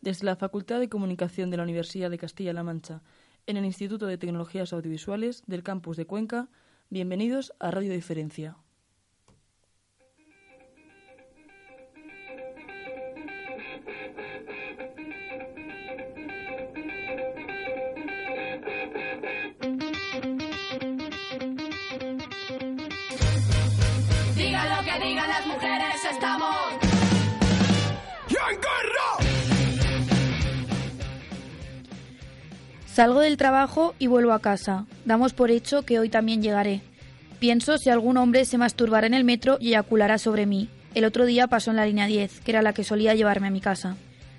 Desde la Facultad de Comunicación de la Universidad de Castilla-La Mancha, en el Instituto de Tecnologías Audiovisuales del campus de Cuenca, bienvenidos a Radio Diferencia. Salgo del trabajo y vuelvo a casa. Damos por hecho que hoy también llegaré. Pienso si algún hombre se masturbará en el metro y eyaculará sobre mí. El otro día pasó en la línea 10, que era la que solía llevarme a mi casa.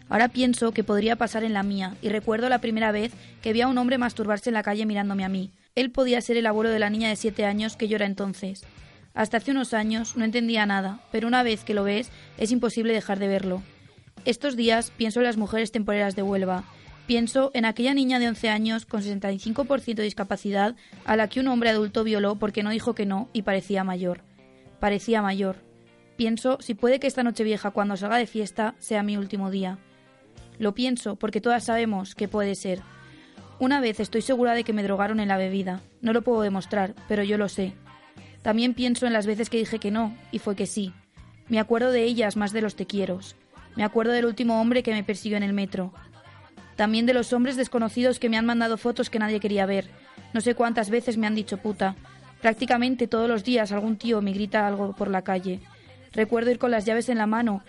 Ahora pienso que podría pasar en la mía y recuerdo la primera vez que vi a un hombre masturbarse en la calle mirándome a mí. Él podía ser el abuelo de la niña de siete años que yo era entonces. Hasta hace unos años no entendía nada, pero una vez que lo ves es imposible dejar de verlo. Estos días pienso en las mujeres temporeras de Huelva. Pienso en aquella niña de 11 años con 65% de discapacidad a la que un hombre adulto violó porque no dijo que no y parecía mayor. Parecía mayor. Pienso si puede que esta noche vieja cuando salga de fiesta sea mi último día. Lo pienso porque todas sabemos que puede ser. Una vez estoy segura de que me drogaron en la bebida. No lo puedo demostrar, pero yo lo sé. También pienso en las veces que dije que no, y fue que sí. Me acuerdo de ellas más de los te quieros. Me acuerdo del último hombre que me persiguió en el metro. También de los hombres desconocidos que me han mandado fotos que nadie quería ver. No sé cuántas veces me han dicho puta. Prácticamente todos los días algún tío me grita algo por la calle. Recuerdo ir con las llaves en la mano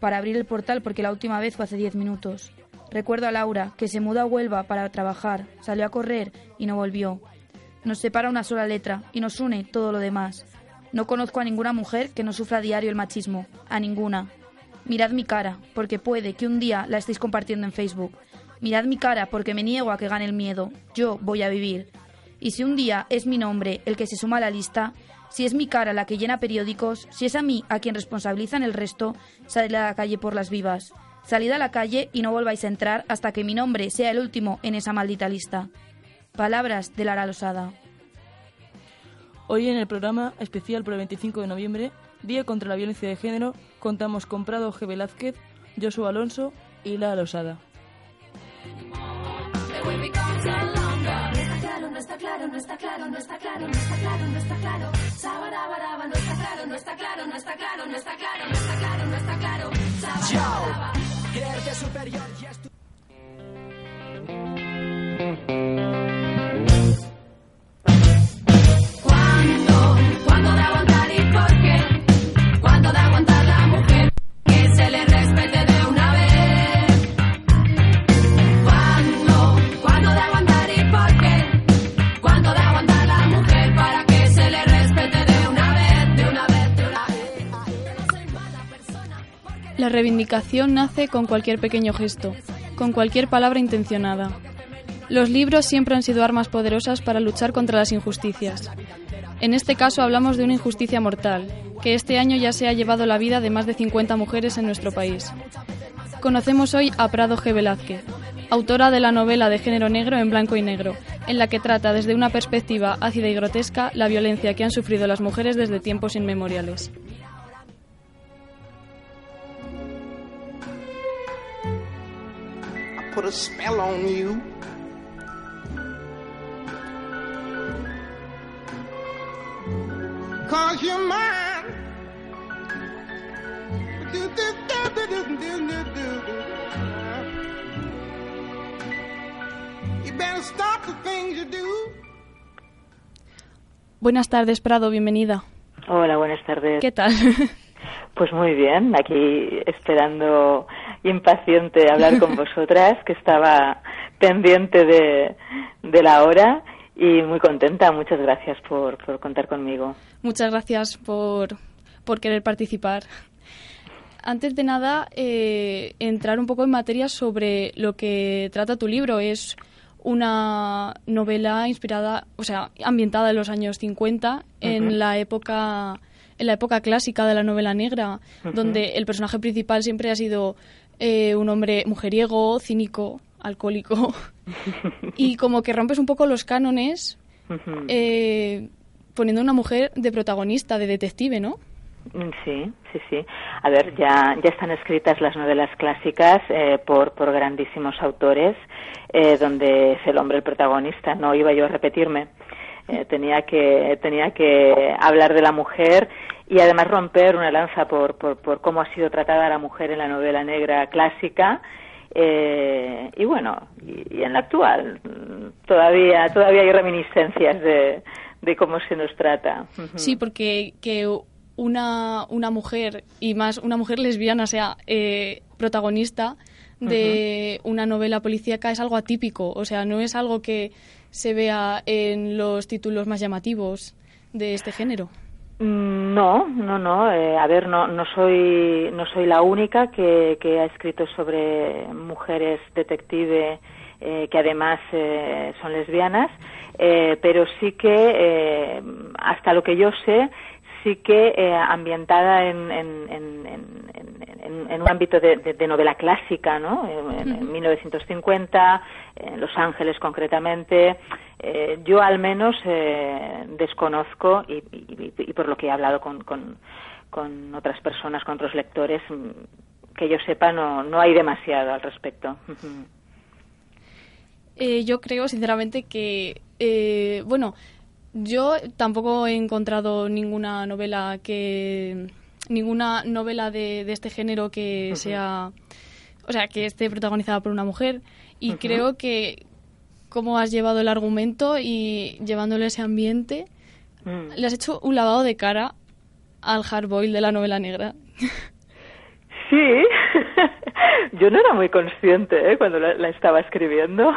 para abrir el portal porque la última vez fue hace diez minutos. Recuerdo a Laura, que se mudó a Huelva para trabajar, salió a correr y no volvió. Nos separa una sola letra y nos une todo lo demás. No conozco a ninguna mujer que no sufra a diario el machismo, a ninguna. Mirad mi cara, porque puede que un día la estéis compartiendo en Facebook. Mirad mi cara porque me niego a que gane el miedo. Yo voy a vivir. Y si un día es mi nombre el que se suma a la lista, si es mi cara la que llena periódicos, si es a mí a quien responsabilizan el resto, salid a la calle por las vivas. Salid a la calle y no volváis a entrar hasta que mi nombre sea el último en esa maldita lista. Palabras de Lara Losada. Hoy en el programa especial por el 25 de noviembre, Día contra la Violencia de Género, contamos con Prado G. Velázquez, Joshua Alonso y La Losada. No está claro, no está claro, no está claro, no está claro, no está claro, no está claro. Sabarabaraba, no está claro, no está claro, no está claro, no está claro, no está claro, no está claro. Sabarabaraba. ¿Cuándo? La reivindicación nace con cualquier pequeño gesto, con cualquier palabra intencionada. Los libros siempre han sido armas poderosas para luchar contra las injusticias. En este caso hablamos de una injusticia mortal, que este año ya se ha llevado la vida de más de 50 mujeres en nuestro país. Conocemos hoy a Prado G. Velázquez, autora de la novela de género negro en blanco y negro, en la que trata desde una perspectiva ácida y grotesca la violencia que han sufrido las mujeres desde tiempos inmemoriales. Put a spell on you. Cause you're mine. You better stop the things you do. Buenas tardes, Prado, bienvenida. Hola, buenas tardes. ¿Qué tal? Pues muy bien, aquí esperando impaciente hablar con vosotras, que estaba pendiente de, de la hora y muy contenta. Muchas gracias por, por contar conmigo. Muchas gracias por, por querer participar. Antes de nada, eh, entrar un poco en materia sobre lo que trata tu libro. Es una novela inspirada, o sea, ambientada en los años 50, en la época en la época clásica de la novela negra, donde el personaje principal siempre ha sido eh, un hombre mujeriego, cínico, alcohólico, y como que rompes un poco los cánones eh, poniendo una mujer de protagonista, de detective, ¿no? Mm, Sí, sí, sí. A ver, ya, ya están escritas las novelas clásicas eh, por, por grandísimos autores, eh, donde es el hombre el protagonista. No iba yo a repetirme. Eh, tenía que tenía que hablar de la mujer y además romper una lanza por, por, por cómo ha sido tratada la mujer en la novela negra clásica eh, y bueno y, y en la actual todavía todavía hay reminiscencias de, de cómo se nos trata. Sí, porque que una, una mujer, y más una mujer lesbiana, sea eh, protagonista de una novela policíaca es algo atípico. O sea, no es algo que se vea en los títulos más llamativos de este género. Mm, No, no, no. eh, a ver, no, no soy, no soy la única que, que ha escrito sobre mujeres detective eh, que además eh, son lesbianas, pero sí que, hasta lo que yo sé, sí que ambientada en, en, en, en- en- en un ámbito de, de- de novela clásica, ¿no? En, en 1950, en Los Ángeles concretamente. Eh, yo al menos eh, desconozco y, y- y por lo que he hablado con, con, con otras personas, con otros lectores, mm, que yo sepa no, no hay demasiado al respecto. Eh, yo creo, sinceramente, que, eh, bueno, yo tampoco he encontrado ninguna novela que ninguna novela de, de este género que sea o sea que esté protagonizada por una mujer y creo que cómo has llevado el argumento y llevándole ese ambiente Mm. le has hecho un lavado de cara al hardboil de la novela negra Sí, yo no era muy consciente ¿eh? cuando la, la estaba escribiendo.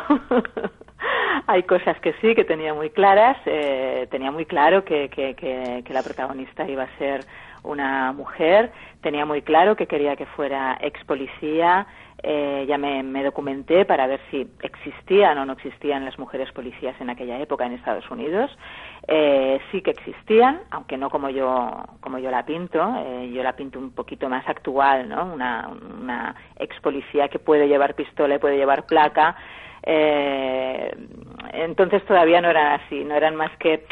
Hay cosas que sí, que tenía muy claras. eh, tenía muy claro que, que, que, que la protagonista iba a ser una mujer. Tenía muy claro que quería que fuera ex policía. Eh, ya me, me documenté para ver si existían o no existían las mujeres policías en aquella época en Estados Unidos. Eh, sí que existían, aunque no como yo como yo la pinto. Eh, yo la pinto un poquito más actual, ¿no? Una, una ex policía que puede llevar pistola y puede llevar placa. Eh, entonces todavía no eran así, no eran más que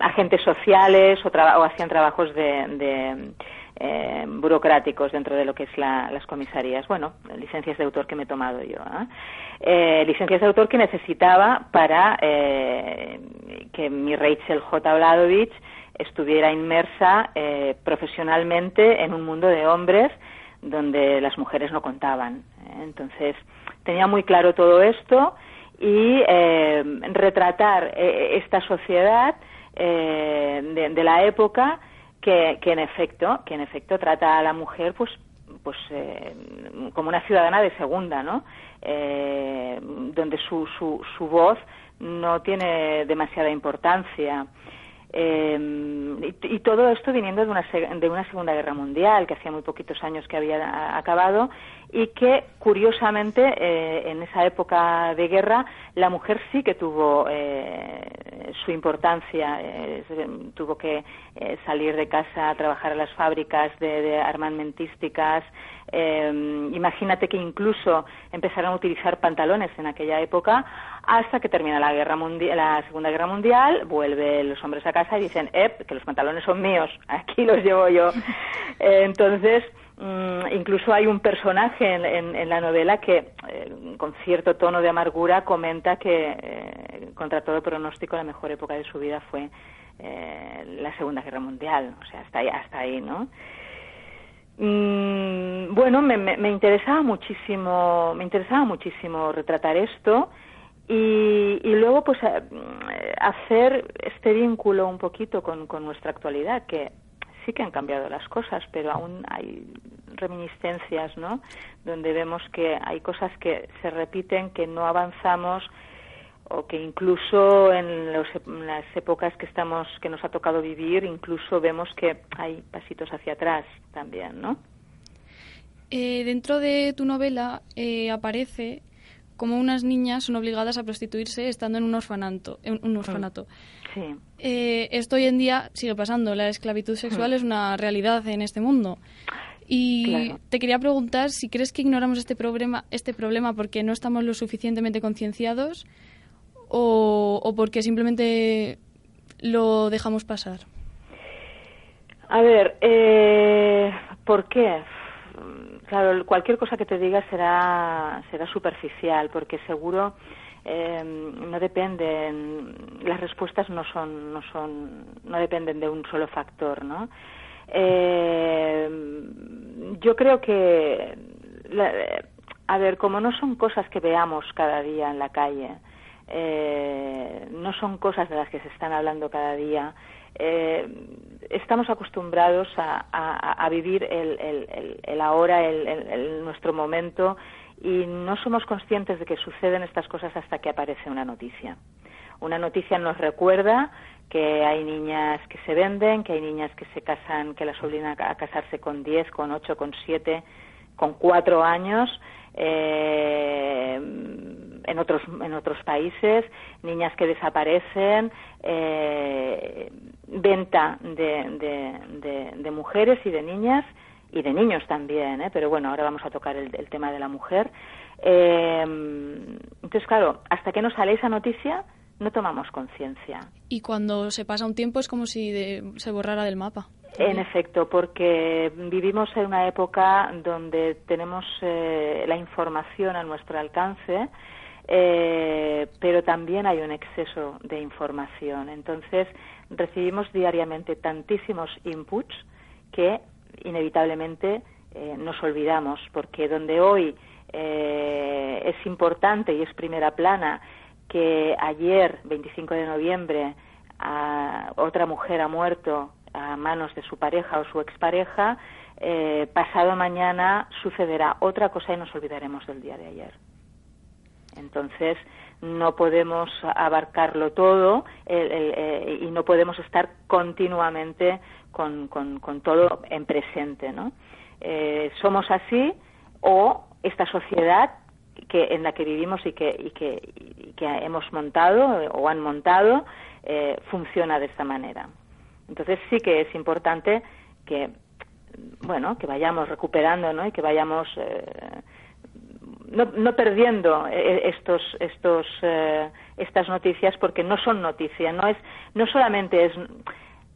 agentes sociales o, traba- o hacían trabajos de, de, eh, burocráticos dentro de lo que es la- las comisarías. Bueno, licencias de autor que me he tomado yo. ¿eh? Eh, licencias de autor que necesitaba para eh, que mi Rachel J. Oladovich estuviera inmersa eh, profesionalmente en un mundo de hombres donde las mujeres no contaban. Entonces, tenía muy claro todo esto y eh, retratar eh, esta sociedad eh, de, la época que, que en efecto que en efecto trata a la mujer pues pues eh, como una ciudadana de segunda no Eh, donde su, su, su voz no tiene demasiada importancia eh, y, todo esto viniendo de una, de una Segunda Guerra Mundial, que hacía muy poquitos años que había a- acabado, y que, curiosamente, eh, en esa época de guerra, la mujer sí que tuvo eh, su importancia. eh, tuvo que eh, salir de casa a trabajar a las fábricas de, de armamentísticas. Eh, imagínate que incluso empezaron a utilizar pantalones en aquella época hasta que termina la guerra mundial, la Segunda Guerra Mundial, vuelven los hombres a casa y dicen, "Ep, que los pantalones son míos, aquí los llevo yo." Eh, entonces, mm, incluso hay un personaje en, en- en la novela que, eh, con cierto tono de amargura, comenta que, eh, contra todo pronóstico, la mejor época de su vida fue eh, la Segunda Guerra Mundial. O sea, hasta ahí, hasta ahí ¿no? Mm, bueno, me, me, me interesaba muchísimo, me interesaba muchísimo retratar esto y, luego pues a- hacer este vínculo un poquito con, con nuestra actualidad que sí que han cambiado las cosas, pero aún hay reminiscencias, ¿no? Donde vemos que hay cosas que se repiten, que no avanzamos o que incluso en, los- en las épocas que estamos que nos ha tocado vivir incluso vemos que hay pasitos hacia atrás también no Eh, dentro de tu novela eh, aparece como unas niñas son obligadas a prostituirse estando en un orfanato. En un orfanato. sí Eh, esto hoy en día sigue pasando. La esclavitud sexual es una realidad en este mundo. Y Claro. te quería preguntar si crees que ignoramos este problema, este problema porque no estamos lo suficientemente concienciados o, o porque simplemente lo dejamos pasar. A ver, eh, ¿por qué? Claro, cualquier cosa que te diga será será superficial, porque seguro eh, no dependen, las respuestas no son no son no dependen de un solo factor, ¿no? Eh, yo creo que, a ver, como no son cosas que veamos cada día en la calle, eh, no son cosas de las que se están hablando cada día. Eh, estamos acostumbrados a, vivir el, el- el- el ahora, el- nuestro momento, y no somos conscientes de que suceden estas cosas hasta que aparece una noticia. Una noticia nos recuerda que hay niñas que se venden, que hay niñas que se casan, que las obligan a casarse con 10, con 8, con 7, con 4 años. eh, en otros en otros países niñas que desaparecen eh, venta de, de- de- de mujeres y de niñas y de niños también ¿eh? pero bueno ahora vamos a tocar el, el tema de la mujer Eh, entonces claro hasta que no sale esa noticia no tomamos conciencia Y cuando se pasa un tiempo es como si de- se borrara del mapa. En efecto, porque vivimos en una época donde tenemos eh, la información a nuestro alcance, eh, pero también hay un exceso de información. Entonces, recibimos diariamente tantísimos inputs que inevitablemente eh, nos olvidamos, porque donde hoy eh, es importante y es primera plana que ayer, 25 de noviembre, a- otra mujer ha muerto a manos de su pareja o su expareja, eh, pasado mañana sucederá otra cosa y nos olvidaremos del día de ayer. Entonces, no podemos abarcarlo todo el- el, eh, y no podemos estar continuamente con, con- todo en presente, ¿no? Eh, somos así o esta sociedad que en la que vivimos y que, y que, y que hemos montado o han montado eh, funciona de esta manera. Entonces sí que es importante que bueno que vayamos recuperando ¿no? y que vayamos eh, no, no perdiendo eh, estos estos eh, estas noticias porque no son noticias no es no solamente es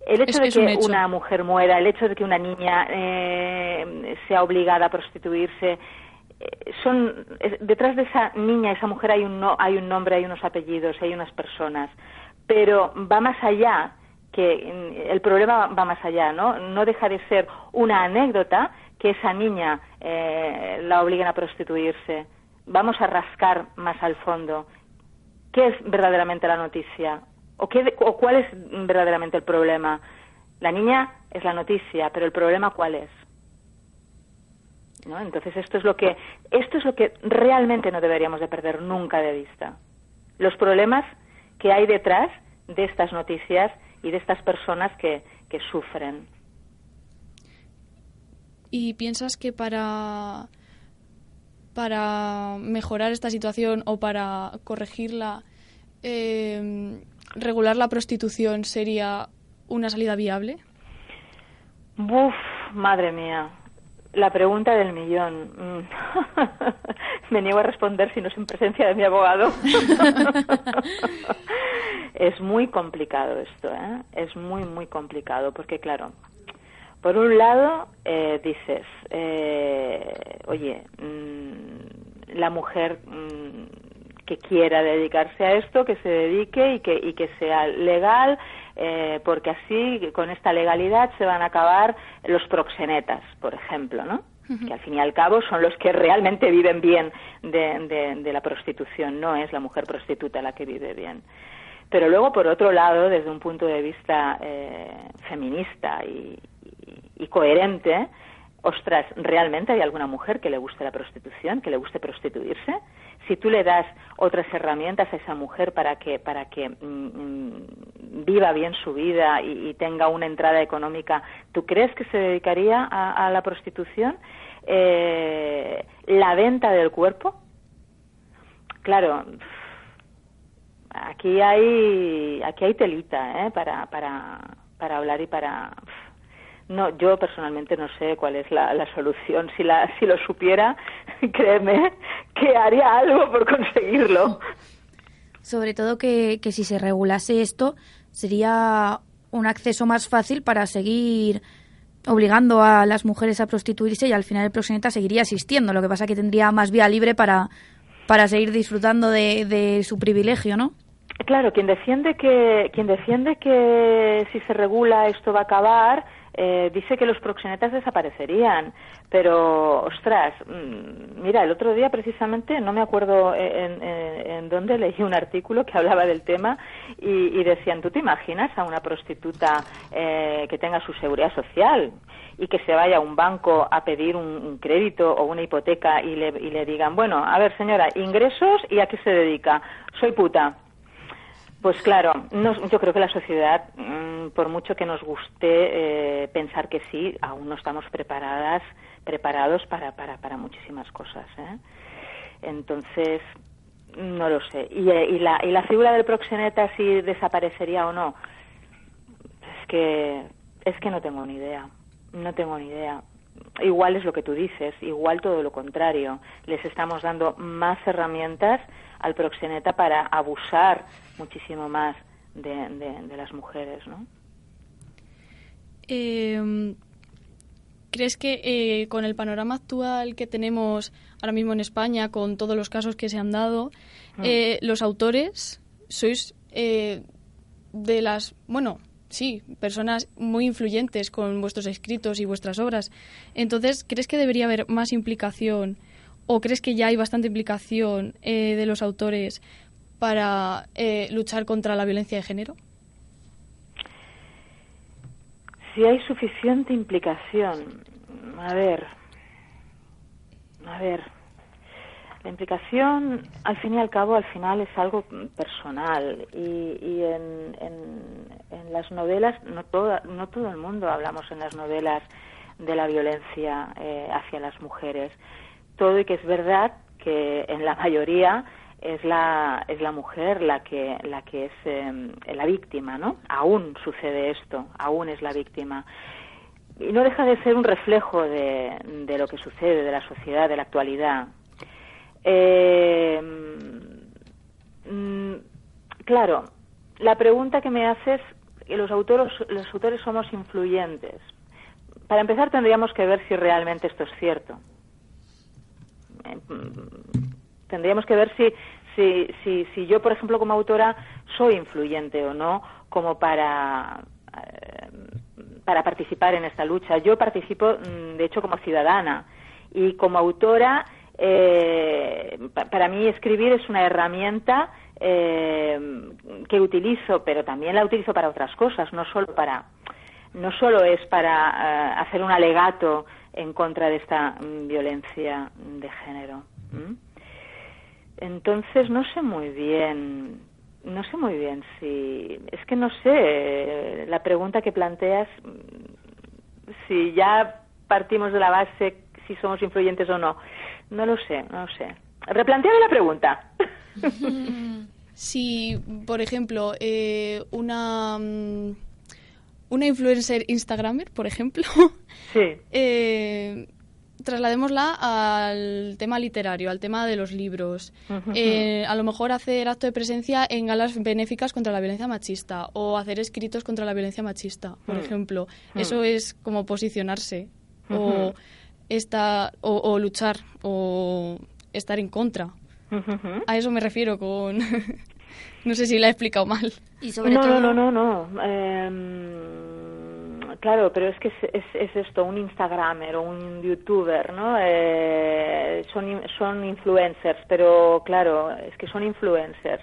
el hecho Es- de es un que hecho. una mujer muera el hecho de que una niña eh, sea obligada a prostituirse eh, son es- detrás de esa niña esa mujer hay un no, hay un nombre hay unos apellidos hay unas personas pero va más allá que mm, el problema va más allá, ¿no? No deja de ser una anécdota que esa niña eh, la obliguen a prostituirse. Vamos a rascar más al fondo. ¿Qué es verdaderamente la noticia? ¿O, qué, o cuál es verdaderamente el problema? La niña es la noticia, pero el problema ¿cuál es? ¿No? Entonces esto es lo que esto es lo que realmente no deberíamos de perder nunca de vista. Los problemas que hay detrás de estas noticias y de estas personas que, que sufren. ¿Y piensas que para, para mejorar esta situación o para corregirla, eh, regular la prostitución sería una salida viable? Buf, madre mía. La pregunta del millón. Mm. Me niego a responder si no es en presencia de mi abogado. es muy complicado esto, ¿eh? Es muy, muy complicado porque, claro, por un lado eh, dices, eh, oye, mm, la mujer mm, que quiera dedicarse a esto, que se dedique y que, y que sea legal, eh, porque así, con esta legalidad, se van a acabar los proxenetas, por ejemplo, ¿no? que al fin y al cabo son los que realmente viven bien de, de- de la prostitución, no es la mujer prostituta la que vive bien. Pero luego, por otro lado, desde un punto de vista eh, feminista y, y- coherente, ostras, ¿realmente hay alguna mujer que le guste la prostitución, que le guste prostituirse? Si tú le das otras herramientas a esa mujer para que, para que mm, mm, viva bien su vida y, tenga una entrada económica, ¿tú crees que se dedicaría a, a la prostitución? Eh, ¿La venta del cuerpo? Claro, aquí hay aquí hay telita ¿eh? para, para, para hablar y para no, yo personalmente no sé cuál es la, la solución. Si, la, si lo supiera, créeme que haría algo por conseguirlo. Sobre todo que, que si se regulase esto, sería un acceso más fácil para seguir obligando a las mujeres a prostituirse y al final el proxeneta seguiría existiendo. Lo que pasa que tendría más vía libre para, para seguir disfrutando de, de su privilegio, ¿no? Claro, quien defiende que quien defiende que si se regula esto va a acabar eh, dice que los proxenetas desaparecerían, pero ostras, mm, mira, el otro día precisamente no me acuerdo en, en, en dónde leí un artículo que hablaba del tema y, y decían, ¿tú te imaginas a una prostituta eh, que tenga su seguridad social? y que se vaya a un banco a pedir un, un crédito o una hipoteca y le, y le digan, bueno, a ver señora, ingresos y a qué se dedica. Soy puta. Pues claro, no, yo creo que la sociedad, mm, por mucho que nos guste eh, pensar que sí, aún no estamos preparadas, preparados para, para, para muchísimas cosas. ¿eh? Entonces, no lo sé. Y, eh, y, la, y la figura del proxeneta, si desaparecería o no, es que, es que no tengo ni idea. No tengo ni idea. Igual es lo que tú dices, igual todo lo contrario. Les estamos dando más herramientas al proxeneta para abusar muchísimo más de, de, de las mujeres, ¿no? Eh, ¿Crees que eh, con el panorama actual que tenemos ahora mismo en España, con todos los casos que se han dado, Mm. eh, los autores sois eh, de las, bueno, sí, personas muy influyentes con vuestros escritos y vuestras obras. Entonces, ¿crees que debería haber más implicación o crees que ya hay bastante implicación eh, de los autores para eh, luchar contra la violencia de género? Si hay suficiente implicación, a ver, a ver, la implicación, al fin y al cabo, al final es algo personal y, y en, en, las novelas, no, toda, no todo el mundo hablamos en las novelas de la violencia eh, hacia las mujeres. Todo y que es verdad que en la mayoría es la es la mujer la que la que es eh, la víctima, ¿no? Aún sucede esto, aún es la víctima y no deja de ser un reflejo de, de lo que sucede de la sociedad de la actualidad. Eh, claro, la pregunta que me haces que los autores los autores somos influyentes. Para empezar tendríamos que ver si realmente esto es cierto. Eh, tendríamos que ver si, si, si, si yo, por ejemplo, como autora, soy influyente o no, como para, eh, para participar en esta lucha. Yo participo, mm, de hecho, como ciudadana y como autora, eh, para mí escribir es una herramienta eh, que utilizo, pero también la utilizo para otras cosas, no solo para no solo es para uh, hacer un alegato en contra de esta um, violencia de género. ¿Mm? Entonces no sé muy bien, no sé muy bien si es que no sé la pregunta que planteas si ya partimos de la base si somos influyentes o no. No lo sé, no lo sé. Replanteame la pregunta. si, por ejemplo, eh, una una influencer Instagramer, por ejemplo, sí. eh, trasladémosla al tema literario, al tema de los libros. Uh -huh. eh, a lo mejor hacer acto de presencia en galas benéficas contra la violencia machista o hacer escritos contra la violencia machista, por Mm. uh -huh. ejemplo. Uh -huh. Eso es como posicionarse o, esta, o, o, luchar o estar en contra. A eso me refiero con... no sé si la he explicado mal. Y sobre no, todo... no, no, no, no. Eh, claro, pero es que es, es, es, esto, un Instagramer o un YouTuber, ¿no? Eh, son, son influencers, pero claro, es que son influencers.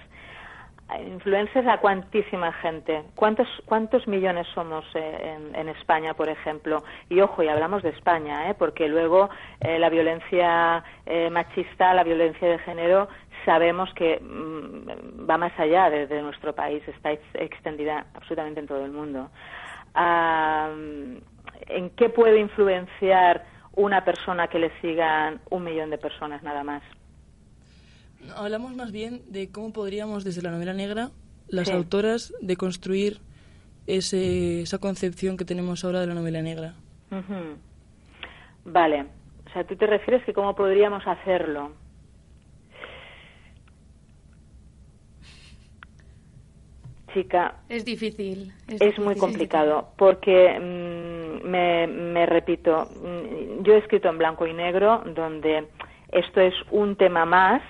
Influencers a cuantísima gente. ¿Cuántos, cuántos millones somos eh, en, España, por ejemplo? Y ojo, y hablamos de España, ¿eh? porque luego eh, la violencia eh, machista, la violencia de género, sabemos que mmm, va más allá de, nuestro país, está ex extendida absolutamente en todo el mundo. ¿En qué puede influenciar una persona que le sigan un millón de personas nada más? Hablamos más bien de cómo podríamos, desde la novela negra, las sí. autoras, de construir ese, esa concepción que tenemos ahora de la novela negra. Vale. O sea, tú te refieres que cómo podríamos hacerlo. Chica, Es difícil. es, difícil. muy complicado porque mm, me, me repito, mm, yo he escrito en blanco y negro donde esto es un tema más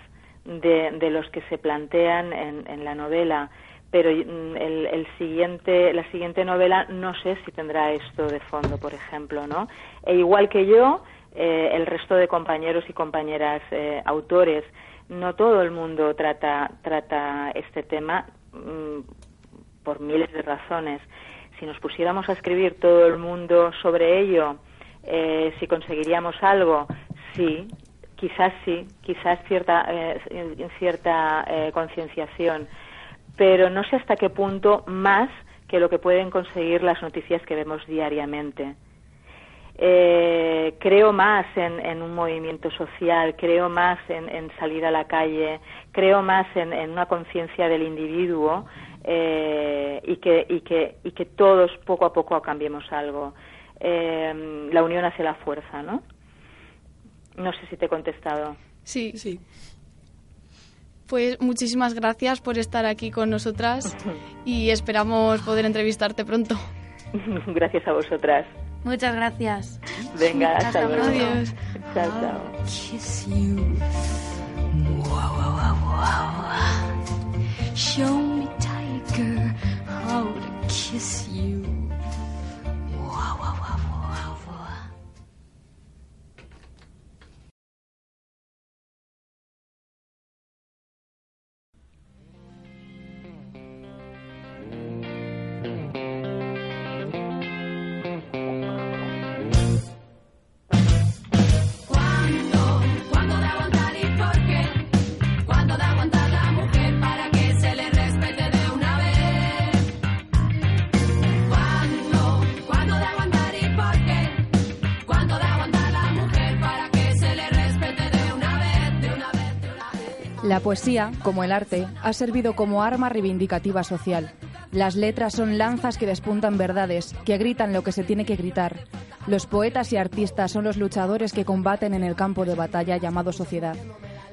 de, de los que se plantean en, en la novela, pero mm, el, el siguiente, la siguiente novela no sé si tendrá esto de fondo, por ejemplo, ¿no? E igual que yo, eh, el resto de compañeros y compañeras eh, autores, no todo el mundo trata, trata este tema mm, por miles de razones. Si nos pusiéramos a escribir todo el mundo sobre ello, eh, si conseguiríamos algo, sí, quizás sí, quizás cierta, eh, cierta eh, concienciación, pero no sé hasta qué punto más que lo que pueden conseguir las noticias que vemos diariamente. Eh, creo más en, un movimiento social, creo más en, salir a la calle, creo más en una conciencia del individuo eh, y, que, y, que, y que todos poco a poco cambiemos algo. Eh, la unión hace la fuerza, ¿no? No sé si te he contestado. Sí. Sí. Pues muchísimas gracias por estar aquí con nosotras y esperamos poder entrevistarte pronto. Gracias a vosotras. Muchas gracias. Venga, hasta, Hasta luego. Adiós. Chao, chao. kiss you. Wow, wow, wow, wow. Show me, tiger, how to kiss you. Wow, wow, wow, La poesía, como el arte, ha servido como arma reivindicativa social. Las letras son lanzas que despuntan verdades, que gritan lo que se tiene que gritar. Los poetas y artistas son los luchadores que combaten en el campo de batalla llamado sociedad.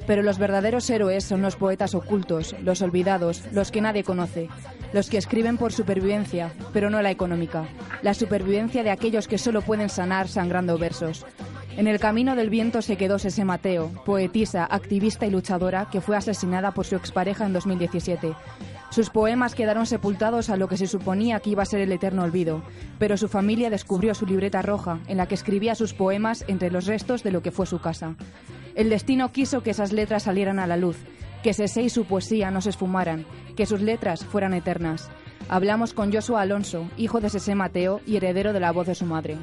Pero los verdaderos héroes son los poetas ocultos, los olvidados, los que nadie conoce, los que escriben por supervivencia, pero no la económica, la supervivencia de aquellos que solo pueden sanar sangrando versos. En el camino del viento se quedó Sese Mateo, poetisa, activista y luchadora que fue asesinada por su expareja en 2017. Sus poemas quedaron sepultados a lo que se suponía que iba a ser el eterno olvido, pero su familia descubrió su libreta roja, en la que escribía sus poemas entre los restos de lo que fue su casa. El destino quiso que esas letras salieran a la luz, que Sese y su poesía no se esfumaran, que sus letras fueran eternas. Hablamos con Joshua Alonso, hijo de Sese Mateo y heredero de la voz de su madre.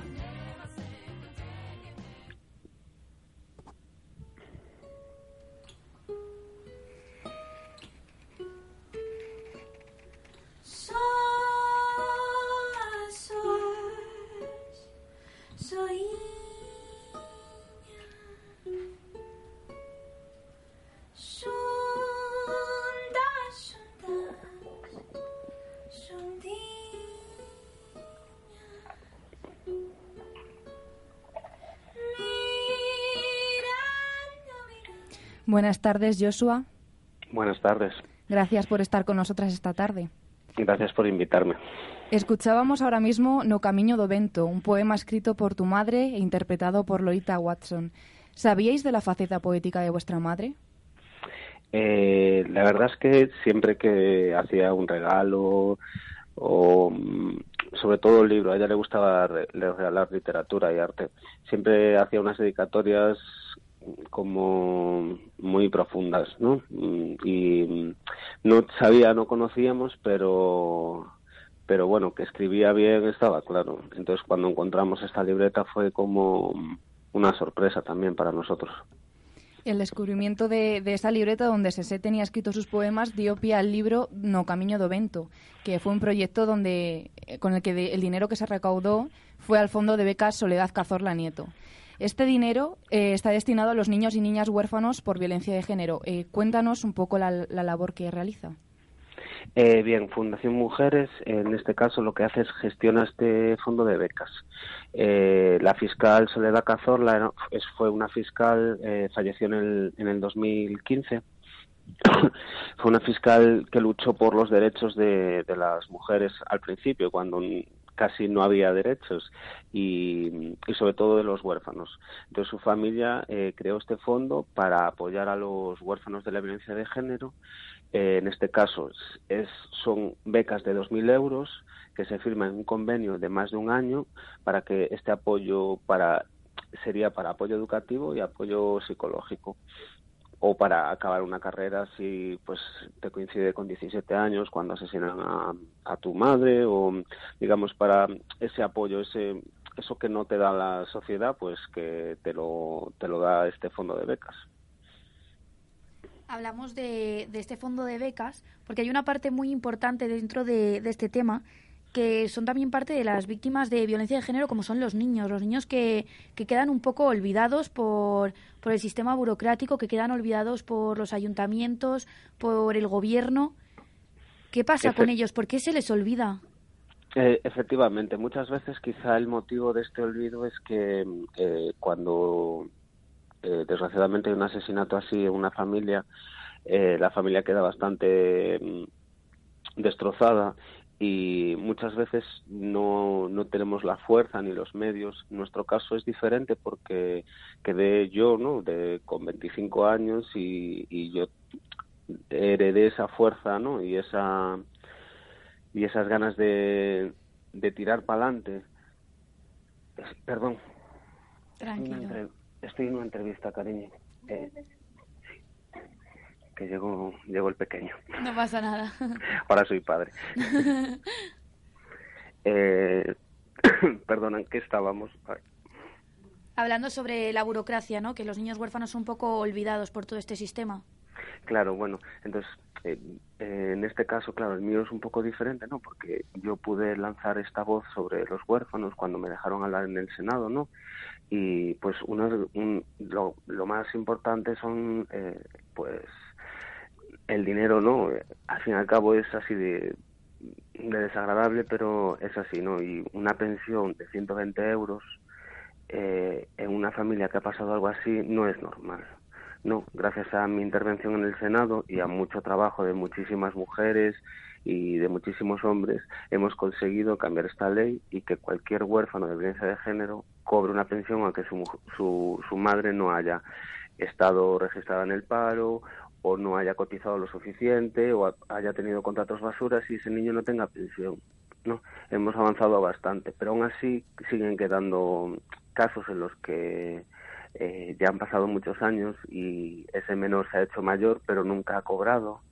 Buenas tardes, Joshua. Buenas tardes. Gracias por estar con nosotras esta tarde. Gracias por invitarme. Escuchábamos ahora mismo No Camiño do Vento, un poema escrito por tu madre e interpretado por Lolita Watson. ¿Sabíais de la faceta poética de vuestra madre? Eh, la verdad es que siempre que hacía un regalo o mm, sobre todo un libro, a ella le gustaba regalar literatura y arte, siempre hacía unas dedicatorias como muy profundas, ¿no? Mm, Y mm, no sabía, no conocíamos, pero pero bueno, que escribía bien estaba claro. Entonces cuando encontramos esta libreta fue como una sorpresa también para nosotros. El descubrimiento de, de esa libreta donde Sese tenía escrito sus poemas dio pie al libro No Camiño do Vento, que fue un proyecto donde eh, con el que el dinero que se recaudó fue al fondo de becas Soledad Cazorla Nieto. Este dinero eh, está destinado a los niños y niñas huérfanos por violencia de género. Eh, cuéntanos un poco la labor que realiza. Eh, bien, Fundación Mujeres, en este caso, lo que hace es gestiona este fondo de becas. Eh, la fiscal Soledad Cazorla fue una fiscal, eh, falleció en el, en el 2015. fue una fiscal que luchó por los derechos de, de las mujeres al principio, cuando casi no había derechos, y, y sobre todo de los huérfanos. Entonces su familia eh, creó este fondo para apoyar a los huérfanos de la violencia de género. Eh, en este caso es, son becas de 2.000 euros que se firman en un convenio de más de un año para que este apoyo para sería para apoyo educativo y apoyo psicológico. O para acabar una carrera si pues te coincide con 17 años cuando asesinan a, a tu madre o digamos para ese apoyo ese eso que no te da la sociedad pues que te lo da este fondo de becas Hablamos de, de este fondo de becas porque hay una parte muy importante dentro de, de este tema que son también parte de las víctimas de violencia de género como son los niños, los niños que, que quedan un poco olvidados por, por el sistema burocrático, que quedan olvidados por los ayuntamientos, por el gobierno. ¿Qué pasa con ellos? ¿Por qué se les olvida? Eh, efectivamente, muchas veces quizá el motivo de este olvido es que eh, cuando eh, desgraciadamente hay un asesinato así en una familia, eh, la familia queda bastante mm, destrozada y muchas veces no, no tenemos la fuerza ni los medios. Nuestro caso es diferente porque quedé yo, ¿no? De, con 25 años y, y yo heredé esa fuerza, ¿no? Y esa y esas ganas de, de tirar para adelante. Perdón, Tranquilo. Estoy en una entrevista, cariño. Eh, que llegó, llegó el pequeño. No pasa nada. Ahora soy padre. eh, perdona, ¿en qué estábamos? Ay, Hablando sobre la burocracia, ¿no? Que los niños huérfanos son un poco olvidados por todo este sistema. Claro, bueno, entonces eh, eh, en este caso, claro, el mío es un poco diferente, ¿no? Porque yo pude lanzar esta voz sobre los huérfanos cuando me dejaron hablar en el Senado, ¿no? Y pues uno, un, lo, más importante son, eh, pues, el dinero, ¿no? Al fin y al cabo es así de, de desagradable, pero es así, ¿no? Y una pensión de 120 euros eh, en una familia que ha pasado algo así no es normal. No, gracias a mi intervención en el Senado y a mucho trabajo de muchísimas mujeres y de muchísimos hombres, hemos conseguido cambiar esta ley y que cualquier huérfano de violencia de género cobre una pensión aunque su, mu- su, su madre no haya estado registrada en el paro o no haya cotizado lo suficiente o ha- haya tenido contratos basuras y ese niño no tenga pensión. No, hemos avanzado bastante, pero aún así siguen quedando casos en los que eh, ya han pasado muchos años y ese menor se ha hecho mayor, pero nunca ha cobrado.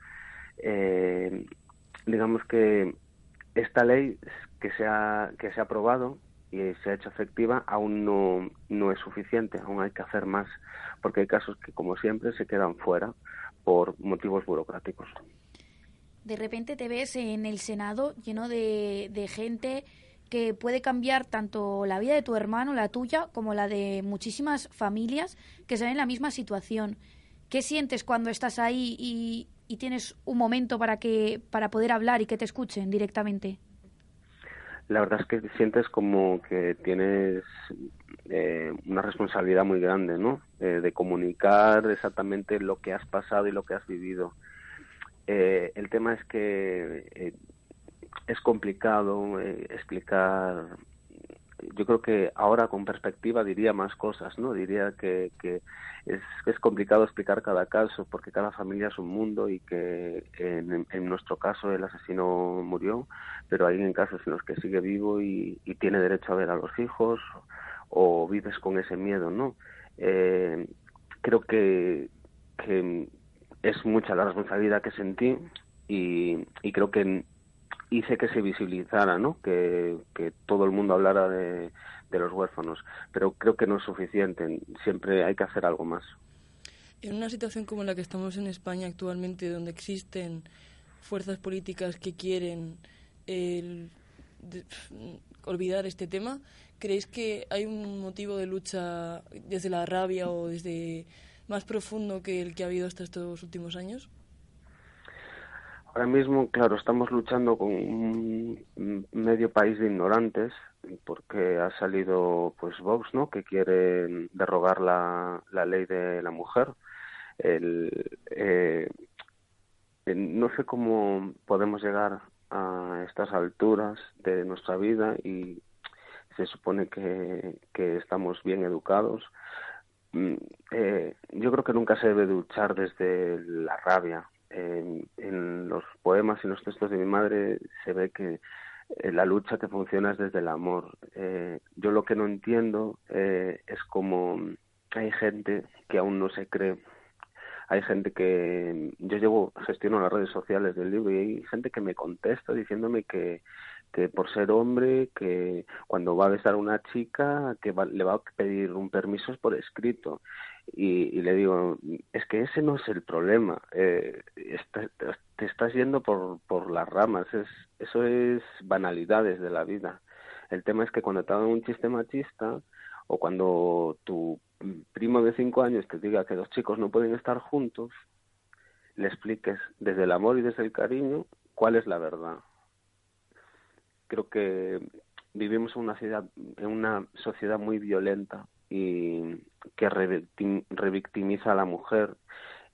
Eh, digamos que esta ley que se ha, que se ha aprobado y se ha hecho efectiva aún no, no es suficiente, aún hay que hacer más, porque hay casos que, como siempre, se quedan fuera por motivos burocráticos. De repente te ves en el Senado lleno de, de gente que puede cambiar tanto la vida de tu hermano, la tuya, como la de muchísimas familias que están en la misma situación. ¿Qué sientes cuando estás ahí y, y tienes un momento para que para poder hablar y que te escuchen directamente? La verdad es que sientes como que tienes eh, una responsabilidad muy grande, ¿no? Eh, de comunicar exactamente lo que has pasado y lo que has vivido. Eh, el tema es que eh, es complicado explicar. Yo creo que ahora con perspectiva diría más cosas, ¿no? Diría que, es, complicado explicar cada caso porque cada familia es un mundo y que en, en nuestro caso el asesino murió, pero hay en casos en los que sigue vivo y, y tiene derecho a ver a los hijos o vives con ese miedo, ¿no? Eh, creo que, que es mucha la responsabilidad que sentí y, y creo que hice que se visibilizara, ¿no? Que, que todo el mundo hablara de, de los huérfanos, pero creo que no es suficiente, siempre hay que hacer algo más. En una situación como la que estamos en España actualmente, donde existen fuerzas políticas que quieren el- olvidar este tema, ¿creéis que hay un motivo de lucha desde la rabia o desde más profundo que el que ha habido hasta estos últimos años? Ahora mismo, claro, estamos luchando con un medio país de ignorantes porque ha salido pues Vox, ¿no? Que quiere derrogar la, la ley de la mujer. El, eh, no sé cómo podemos llegar a estas alturas de nuestra vida y se supone que, que estamos bien educados. Mm, eh, yo creo que nunca se debe luchar desde la rabia. En, en, los poemas y los textos de mi madre se ve que eh, la lucha que funciona es desde el amor. Eh, yo lo que no entiendo eh, es como hay gente que aún no se cree hay gente que yo llevo gestiono las redes sociales del libro y hay gente que me contesta diciéndome que que por ser hombre que cuando va a besar a una chica que le va a pedir un permiso es por escrito y, le digo es que ese no es el problema eh, te estás yendo por por las ramas es eso es banalidades de la vida el tema es que cuando te hagan un chiste machista o cuando tu primo de cinco años te diga que los chicos no pueden estar juntos, le expliques desde el amor y desde el cariño cuál es la verdad. Creo que vivimos en una ciudad, en una sociedad muy violenta y que revictimiza a la mujer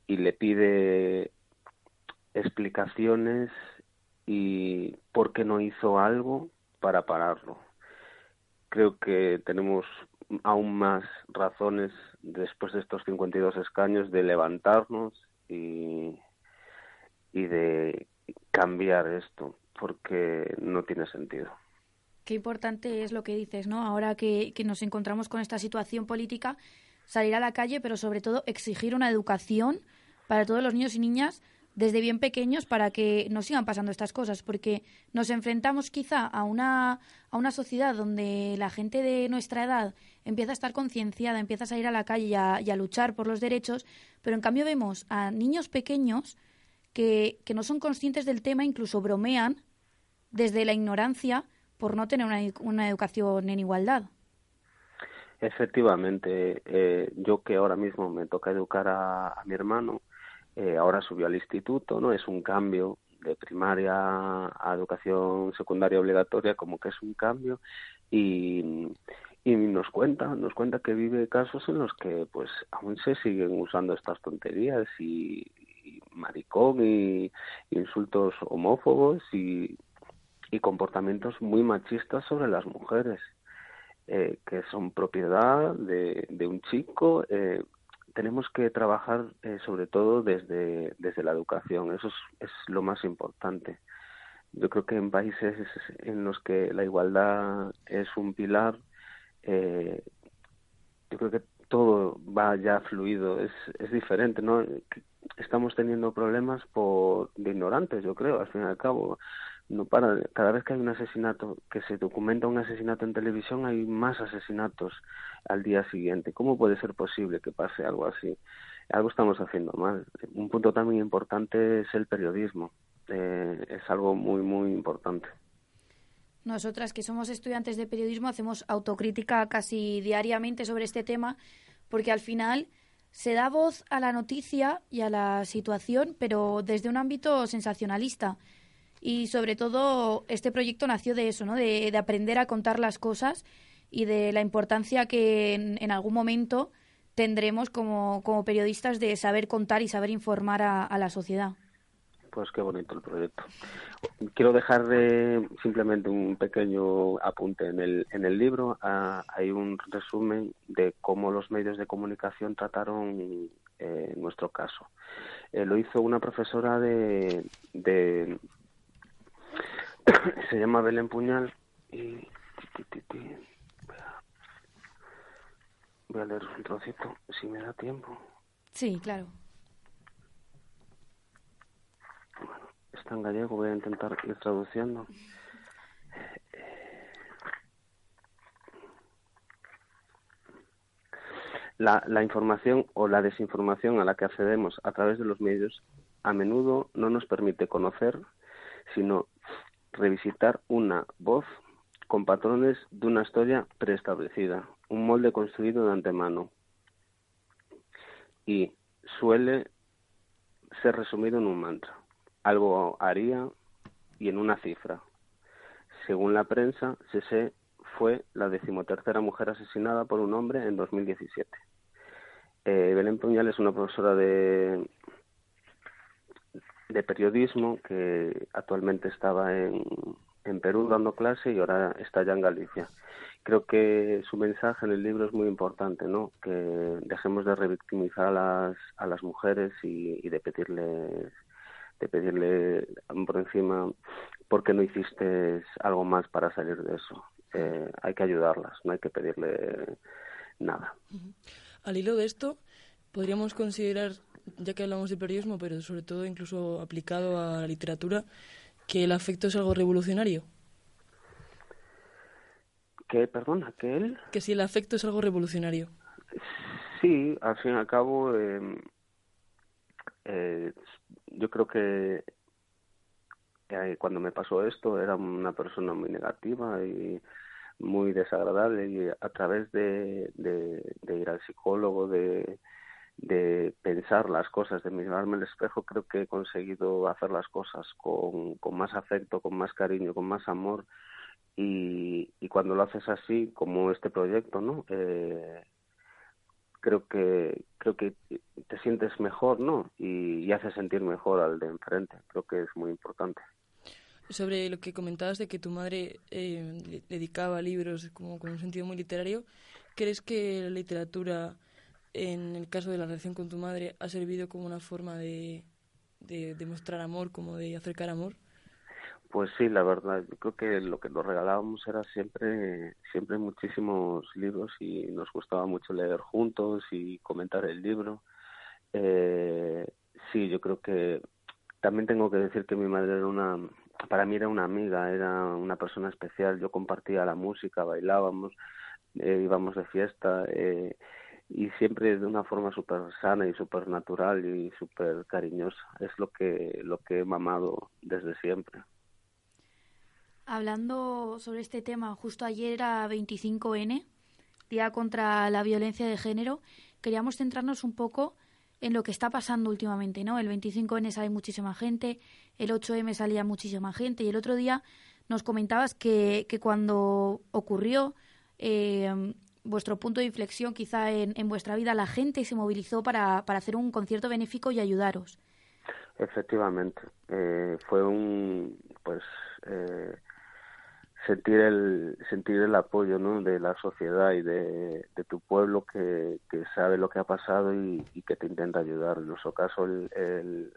y le pide explicaciones y por qué no hizo algo para pararlo. Creo que tenemos aún más razones después de estos 52 escaños de levantarnos y, y de cambiar esto, porque no tiene sentido. Qué importante es lo que dices, ¿no? Ahora que, que nos encontramos con esta situación política, salir a la calle, pero sobre todo exigir una educación para todos los niños y niñas desde bien pequeños para que no sigan pasando estas cosas, porque nos enfrentamos quizá a una, a una sociedad donde la gente de nuestra edad empieza a estar concienciada, empieza a salir a la calle y a, luchar por los derechos, pero en cambio vemos a niños pequeños que, que no son conscientes del tema, incluso bromean desde la ignorancia por no tener una, una educación en igualdad. Efectivamente, eh, yo que ahora mismo me toca educar a mi hermano, eh, ahora subió al instituto, ¿no? Es un cambio de primaria a educación secundaria obligatoria, como que es un cambio y, y nos cuenta, nos cuenta que vive casos en los que pues aún se siguen usando estas tonterías y, maricón y insultos homófobos y, y comportamientos muy machistas sobre las mujeres. Eh, que son propiedad de, un chico eh, tenemos que trabajar eh, sobre todo desde, desde la educación, eso es, es, lo más importante. Yo creo que en países en los que la igualdad es un pilar, yo creo que todo va ya fluido, es, es diferente, ¿no? Estamos teniendo problemas por de ignorantes, yo creo, al fin y al cabo no para. Cada vez que hay un asesinato, que se documenta un asesinato en televisión, hay más asesinatos al día siguiente. ¿Cómo puede ser posible que pase algo así? Algo estamos haciendo mal. Un punto también importante es el periodismo. Eh, es algo muy, muy importante. Nosotras que somos estudiantes de periodismo hacemos autocrítica casi diariamente sobre este tema porque al final se da voz a la noticia y a la situación, pero desde un ámbito sensacionalista y sobre todo este proyecto nació de eso, ¿no? de, aprender a contar las cosas y de la importancia que en, algún momento tendremos como, como, periodistas de saber contar y saber informar a, la sociedad. Pues qué bonito el proyecto. Quiero dejar simplemente un pequeño apunte. En el, en el libro ah, hay un resumen de cómo los medios de comunicación trataron eh, nuestro caso. Eh, lo hizo una profesora de, de, se llama Belén Puñal y voy a leer un trocito si me da tiempo. Sí, claro. Bueno, está en gallego, voy a intentar ir traduciendo. La, la, información o la desinformación a la que accedemos a través de los medios a menudo no nos permite conocer, sino revisitar una voz con patrones de una historia preestablecida, un molde construido de antemano y suele ser resumido en un mantra. algo haría y en una cifra. Según la prensa, Cese fue la decimotercera mujer asesinada por un hombre en 2017. Eh, Belén Puñal es una profesora de, de periodismo que actualmente estaba en, en Perú dando clase y ahora está ya en Galicia. Creo que su mensaje en el libro es muy importante, ¿no? Que dejemos de revictimizar a las, a las mujeres y, y de pedirles de pedirle por encima por qué no hiciste algo más para salir de eso. Eh, hay que ayudarlas, no hay que pedirle nada. Al hilo de esto, podríamos considerar, ya que hablamos de periodismo, pero sobre todo incluso aplicado a la literatura, que el afecto es algo revolucionario. ¿Qué, perdona, que él? Que si el afecto es algo revolucionario. Sí, al fin y al cabo, eh, eh, yo creo que eh, cuando me pasó esto era una persona muy negativa y muy desagradable y a través de, de, ir al psicólogo, de, de pensar las cosas, de mirarme el espejo, creo que he conseguido hacer las cosas con, con más afecto, con más cariño, con más amor y, y cuando lo haces así, como este proyecto, ¿no? Eh, creo que creo que te sientes mejor, ¿no? Y, y hace sentir mejor al de enfrente. Creo que es muy importante. Sobre lo que comentabas de que tu madre eh, dedicaba libros como con un sentido muy literario, ¿crees que la literatura, en el caso de la relación con tu madre, ha servido como una forma de, de demostrar amor, como de acercar amor? Pues sí, la verdad, yo creo que lo que nos regalábamos era siempre, siempre muchísimos libros y nos gustaba mucho leer juntos y comentar el libro. Eh, sí, yo creo que también tengo que decir que mi madre era una, para mí era una amiga, era una persona especial. Yo compartía la música, bailábamos, eh, íbamos de fiesta eh, y siempre de una forma súper sana y súper natural y súper cariñosa. Es lo que, lo que he mamado desde siempre. Hablando sobre este tema, justo ayer era 25N, Día contra la Violencia de Género. Queríamos centrarnos un poco en lo que está pasando últimamente, ¿no? El 25N sale muchísima gente, el 8M salía muchísima gente y el otro día nos comentabas que, que cuando ocurrió eh, vuestro punto de inflexión quizá en, en, vuestra vida, la gente se movilizó para, para hacer un concierto benéfico y ayudaros. Efectivamente, eh, fue un, pues, eh, sentir el sentir el apoyo ¿no? de la sociedad y de, de tu pueblo que, que, sabe lo que ha pasado y, que te intenta ayudar. En nuestro caso, el, el,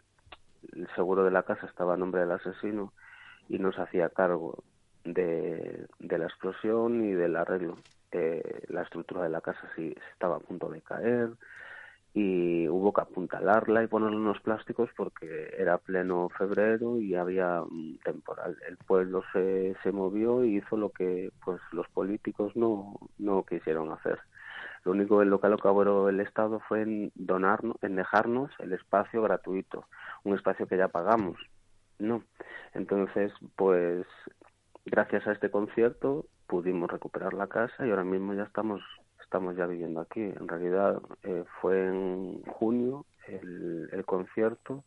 el, seguro de la casa estaba a nombre del asesino y nos hacía cargo de, de la explosión y del arreglo. Eh, la estructura de la casa sí estaba a punto de caer, y hubo que apuntalarla y ponerle unos plásticos porque era pleno febrero y había temporal. El pueblo se, se movió y hizo lo que pues los políticos no, no quisieron hacer. Lo único en lo que logró el Estado fue en donarnos, en dejarnos el espacio gratuito, un espacio que ya pagamos. No. Entonces, pues gracias a este concierto pudimos recuperar la casa y ahora mismo ya estamos estamos ya viviendo aquí. En realidad eh, fue en junio el, concierto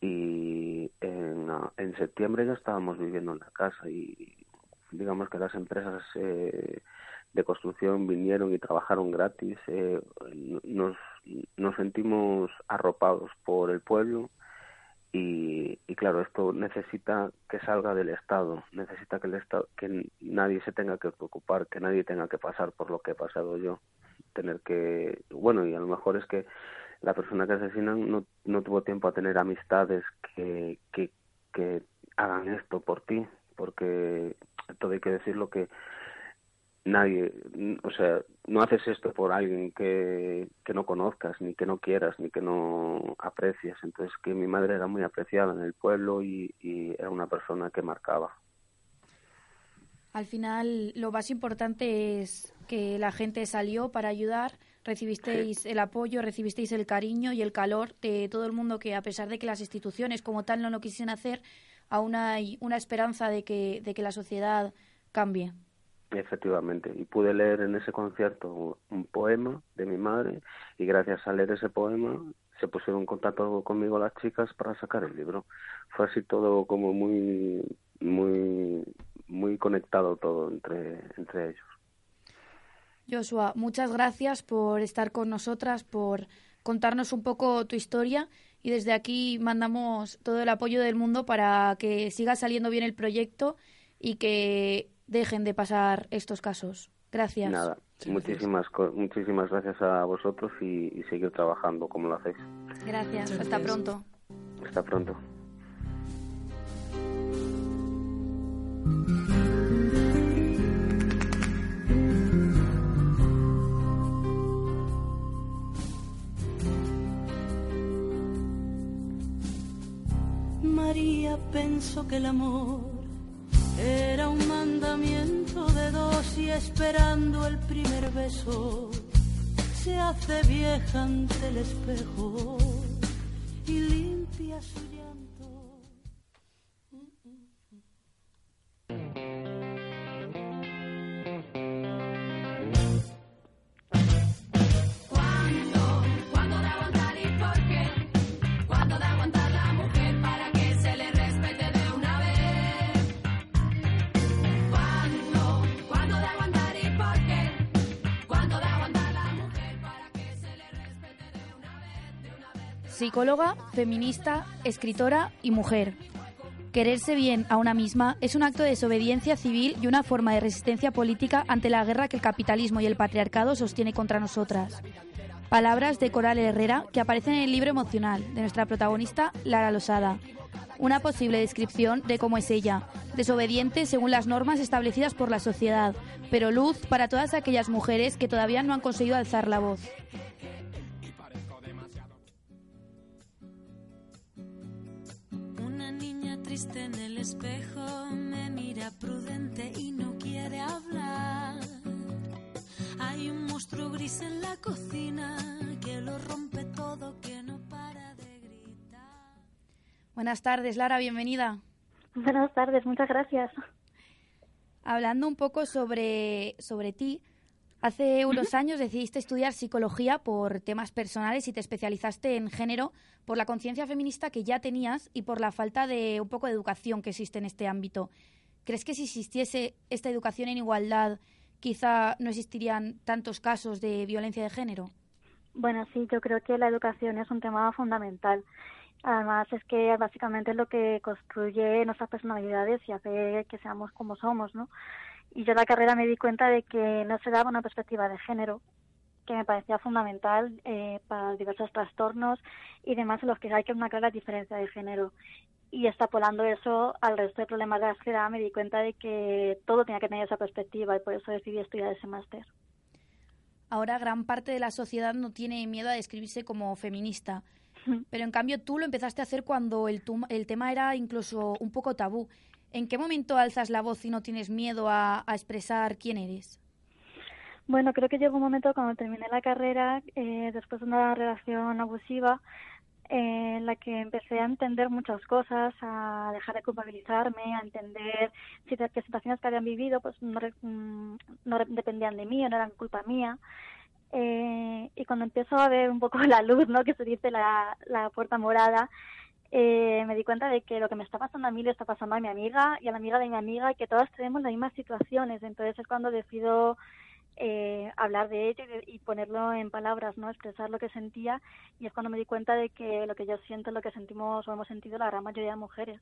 y en, en, septiembre ya estábamos viviendo en la casa y digamos que las empresas eh, de construcción vinieron y trabajaron gratis. Eh, nos, nos sentimos arropados por el pueblo y, y, claro esto necesita que salga del estado necesita que el estado que nadie se tenga que preocupar que nadie tenga que pasar por lo que he pasado yo. Tener que bueno y a lo mejor es que la persona que asesinan no, no tuvo tiempo a tener amistades que, que, que hagan esto por ti porque todo hay que decirlo que nadie, o sea, no haces esto por alguien que, que no conozcas, ni que no quieras, ni que no aprecies. Entonces, que mi madre era muy apreciada en el pueblo y, y era una persona que marcaba. Al final, lo más importante es que la gente salió para ayudar, recibisteis sí. el apoyo, recibisteis el cariño y el calor de todo el mundo que, a pesar de que las instituciones como tal no lo quisieran hacer, aún hay una esperanza de que, de que la sociedad cambie. Efectivamente, y pude leer en ese concierto un poema de mi madre y gracias a leer ese poema se pusieron en contacto conmigo las chicas para sacar el libro. Fue así todo como muy, muy, muy conectado todo entre, entre ellos. Joshua, muchas gracias por estar con nosotras, por contarnos un poco tu historia y desde aquí mandamos todo el apoyo del mundo para que siga saliendo bien el proyecto y que dejen de pasar estos casos. Gracias. Nada, muchísimas, muchísimas gracias a vosotros y, y seguir trabajando como lo hacéis. Gracias, hasta pronto. Hasta pronto. María pensó que el amor era un mandamiento de dos y esperando el primer beso se hace vieja ante el espejo y limpia su llanto. Psicóloga, feminista, escritora y mujer. Quererse bien a una misma es un acto de desobediencia civil y una forma de resistencia política ante la guerra que el capitalismo y el patriarcado sostiene contra nosotras. Palabras de Coral Herrera que aparecen en el libro emocional de nuestra protagonista Lara Losada. Una posible descripción de cómo es ella, desobediente según las normas establecidas por la sociedad, pero luz para todas aquellas mujeres que todavía no han conseguido alzar la voz. Triste en el espejo me mira prudente y no quiere hablar. Hay un monstruo gris en la cocina que lo rompe todo, que no para de gritar. Buenas tardes, Lara, bienvenida. Buenas tardes, muchas gracias. Hablando un poco sobre, sobre ti, hace unos años decidiste estudiar psicología por temas personales y te especializaste en género por la conciencia feminista que ya tenías y por la falta de un poco de educación que existe en este ámbito. ¿Crees que si existiese esta educación en igualdad, quizá no existirían tantos casos de violencia de género? Bueno, sí, yo creo que la educación es un tema fundamental. Además, es que básicamente es lo que construye nuestras personalidades y hace que seamos como somos, ¿no? Y yo en la carrera me di cuenta de que no se daba una perspectiva de género, que me parecía fundamental eh, para diversos trastornos y demás en los que hay que una clara diferencia de género. Y extrapolando eso al resto de problemas de la sociedad, me di cuenta de que todo tenía que tener esa perspectiva y por eso decidí estudiar ese máster. Ahora gran parte de la sociedad no tiene miedo a describirse como feminista, pero en cambio tú lo empezaste a hacer cuando el, tum- el tema era incluso un poco tabú. ¿En qué momento alzas la voz y no tienes miedo a, a expresar quién eres? Bueno, creo que llegó un momento cuando terminé la carrera, eh, después de una relación abusiva, eh, en la que empecé a entender muchas cosas, a dejar de culpabilizarme, a entender si que situaciones que habían vivido pues no, mm, no dependían de mí no eran culpa mía. Eh, y cuando empiezo a ver un poco la luz, ¿no? Que se dice la, la puerta morada, eh, me di cuenta de que lo que me está pasando a mí le está pasando a mi amiga y a la amiga de mi amiga y que todas tenemos las mismas situaciones. Entonces es cuando decido eh, hablar de ello y, y ponerlo en palabras, no expresar lo que sentía y es cuando me di cuenta de que lo que yo siento es lo que sentimos o hemos sentido la gran mayoría de mujeres.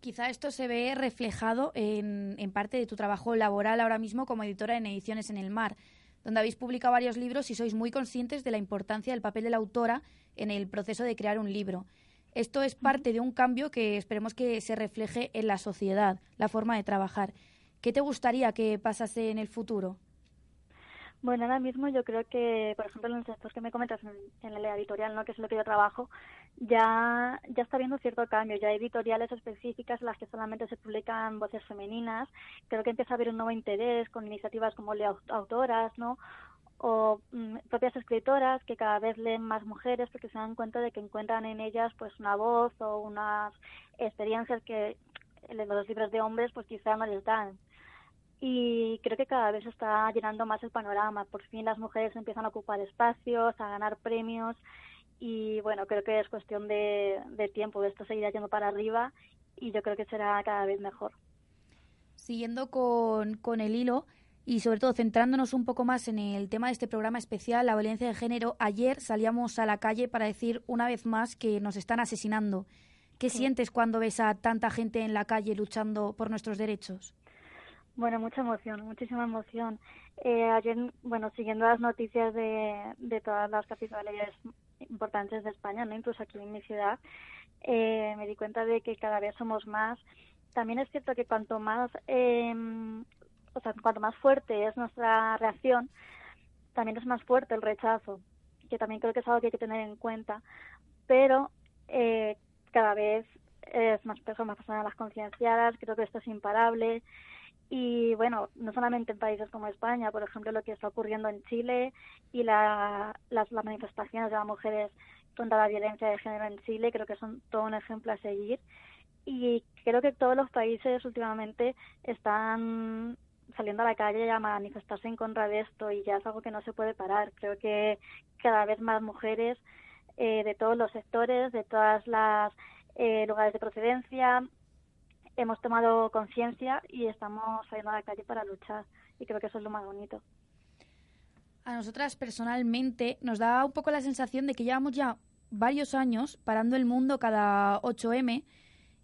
Quizá esto se ve reflejado en, en parte de tu trabajo laboral ahora mismo como editora en Ediciones en el Mar, donde habéis publicado varios libros y sois muy conscientes de la importancia del papel de la autora en el proceso de crear un libro. Esto es parte de un cambio que esperemos que se refleje en la sociedad, la forma de trabajar. ¿Qué te gustaría que pasase en el futuro? Bueno, ahora mismo yo creo que, por ejemplo, en los sectores que me comentas en, en la editorial, ¿no? que es lo que yo trabajo, ya, ya está habiendo cierto cambio. Ya hay editoriales específicas en las que solamente se publican voces femeninas. Creo que empieza a haber un nuevo interés con iniciativas como Lea Autoras, ¿no? O mm, propias escritoras que cada vez leen más mujeres porque se dan cuenta de que encuentran en ellas pues una voz o unas experiencias que en los libros de hombres pues quizá no les dan y creo que cada vez se está llenando más el panorama. Por fin las mujeres empiezan a ocupar espacios, a ganar premios y bueno, creo que es cuestión de, de tiempo, esto seguirá yendo para arriba y yo creo que será cada vez mejor. Siguiendo con, con el hilo, y sobre todo centrándonos un poco más en el tema de este programa especial, la violencia de género, ayer salíamos a la calle para decir una vez más que nos están asesinando. ¿Qué sientes cuando ves a tanta gente en la calle luchando por nuestros derechos? Bueno, mucha emoción, muchísima emoción. Eh, ayer, bueno, siguiendo las noticias de, de todas las capitales importantes de España, ¿no? incluso aquí en mi ciudad, eh, me di cuenta de que cada vez somos más. También es cierto que cuanto más eh, o sea, cuanto más fuerte es nuestra reacción, también es más fuerte el rechazo, que también creo que es algo que hay que tener en cuenta, pero eh, cada vez es más personas, personas las concienciadas, creo que esto es imparable y bueno, no solamente en países como España, por ejemplo, lo que está ocurriendo en Chile y la, las manifestaciones de las mujeres contra la violencia de género en Chile, creo que son todo un ejemplo a seguir y creo que todos los países últimamente están saliendo a la calle a manifestarse en contra de esto y ya es algo que no se puede parar. Creo que cada vez más mujeres eh, de todos los sectores, de todas las eh, lugares de procedencia, hemos tomado conciencia y estamos saliendo a la calle para luchar y creo que eso es lo más bonito. A nosotras personalmente nos da un poco la sensación de que llevamos ya varios años parando el mundo cada 8M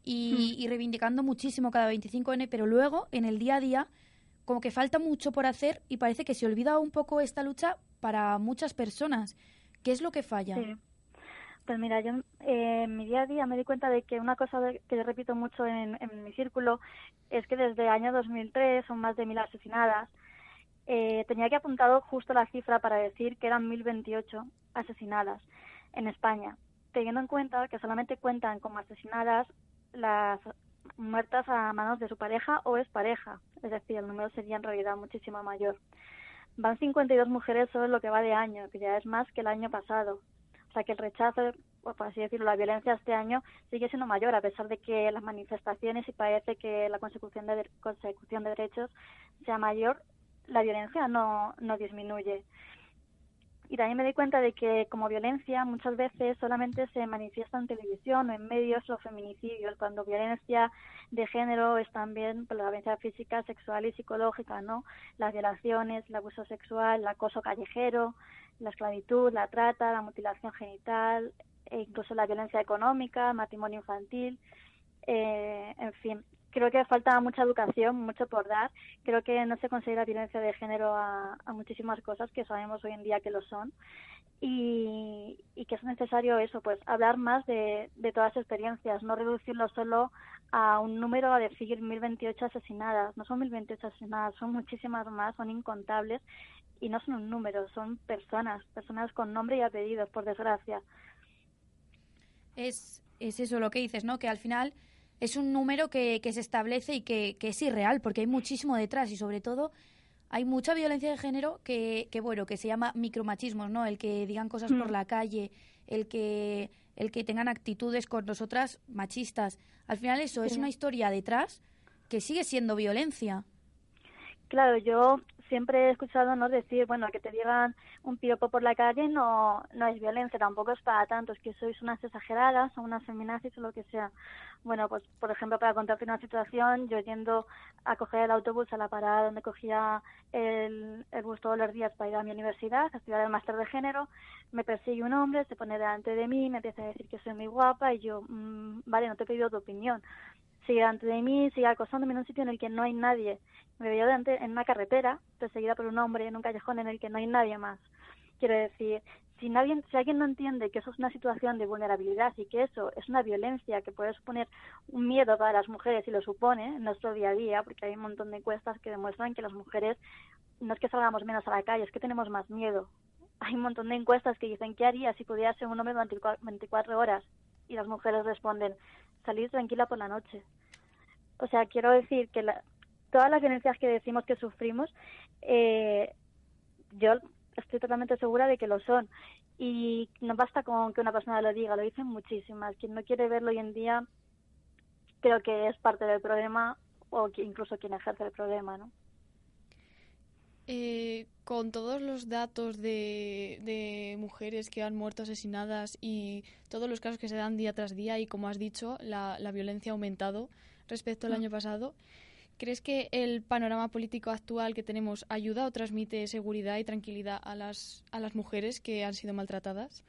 y, hmm. y reivindicando muchísimo cada 25N, pero luego en el día a día como que falta mucho por hacer y parece que se olvida un poco esta lucha para muchas personas. ¿Qué es lo que falla? Pues mira, yo eh, en mi día a día me di cuenta de que una cosa que yo repito mucho en, mi círculo es que desde el año 2003 son más de mil asesinadas. Eh, tenía que apuntado justo la cifra para decir que eran 1028 asesinadas en España, teniendo en cuenta que solamente cuentan como asesinadas las muertas a manos de su pareja o expareja, es decir, el número sería en realidad muchísimo mayor. Van 52 mujeres solo en lo que va de año, que ya es más que el año pasado. O sea que el rechazo, o por así decirlo, la violencia este año sigue siendo mayor, a pesar de que las manifestaciones y parece que la consecución de, consecución de derechos sea mayor, la violencia no, no disminuye. Y también me di cuenta de que como violencia muchas veces solamente se manifiesta en televisión o en medios los feminicidios, cuando violencia de género es también pues, la violencia física, sexual y psicológica, ¿no? Las violaciones, el abuso sexual, el acoso callejero, la esclavitud, la trata, la mutilación genital, e incluso la violencia económica, el matrimonio infantil, eh, en fin, creo que falta mucha educación, mucho por dar. Creo que no se considera violencia de género a, muchísimas cosas que sabemos hoy en día que lo son. Y, que es necesario eso, pues hablar más de, de todas las experiencias, no reducirlo solo a un número a decir 1028 asesinadas. No son 1028 asesinadas, son muchísimas más, son incontables y no son un número, son personas, personas con nombre y apellidos, por desgracia. Es, es eso lo que dices, ¿no? Que al final es un número que, que se establece y que, que, es irreal, porque hay muchísimo detrás y sobre todo hay mucha violencia de género que, que bueno, que se llama micromachismos, ¿no? El que digan cosas por mm. la calle, el que, el que tengan actitudes con nosotras machistas. Al final eso es una historia detrás que sigue siendo violencia. Claro, yo siempre he escuchado no decir, bueno, que te digan un piropo por la calle no no es violencia, tampoco es para tanto, es que sois unas exageradas o unas feminazis o lo que sea. Bueno, pues por ejemplo, para contarte una situación, yo yendo a coger el autobús a la parada donde cogía el, el bus todos los días para ir a mi universidad, a estudiar el máster de género, me persigue un hombre, se pone delante de mí, me empieza a decir que soy muy guapa y yo, mmm, vale, no te he pedido tu opinión sigue delante de mí, sigue acosándome en un sitio en el que no hay nadie. Me veía delante en una carretera, perseguida por un hombre en un callejón en el que no hay nadie más. Quiero decir, si, nadie, si alguien no entiende que eso es una situación de vulnerabilidad y que eso es una violencia que puede suponer un miedo para las mujeres y lo supone en nuestro día a día, porque hay un montón de encuestas que demuestran que las mujeres no es que salgamos menos a la calle, es que tenemos más miedo. Hay un montón de encuestas que dicen, ¿qué haría si pudiera ser un hombre 24 horas? Y las mujeres responden, salir tranquila por la noche. O sea, quiero decir que todas las violencias que decimos que sufrimos, eh, yo estoy totalmente segura de que lo son. Y no basta con que una persona lo diga, lo dicen muchísimas. Quien no quiere verlo hoy en día, creo que es parte del problema o incluso quien ejerce el problema, ¿no? Eh, con todos los datos de, de, mujeres que han muerto asesinadas y todos los casos que se dan día tras día y, como has dicho, la, la violencia ha aumentado respecto al mm. año pasado, ¿crees que el panorama político actual que tenemos ayuda o transmite seguridad y tranquilidad a las, a las mujeres que han sido maltratadas?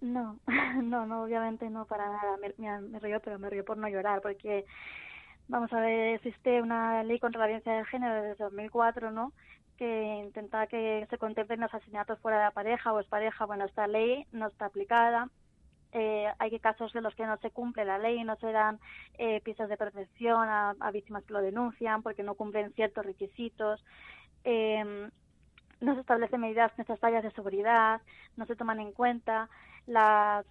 No, no, no, obviamente no, para nada. Me, me, me río, pero me río por no llorar, porque Vamos a ver, existe una ley contra la violencia de género desde 2004, ¿no? Que intenta que se contemplen asesinatos fuera de la pareja o es pareja. Bueno, esta ley no está aplicada. Eh, hay casos en los que no se cumple la ley, no se dan eh, piezas de protección a, víctimas que lo denuncian porque no cumplen ciertos requisitos. Eh, no se establecen medidas necesarias de seguridad, no se toman en cuenta las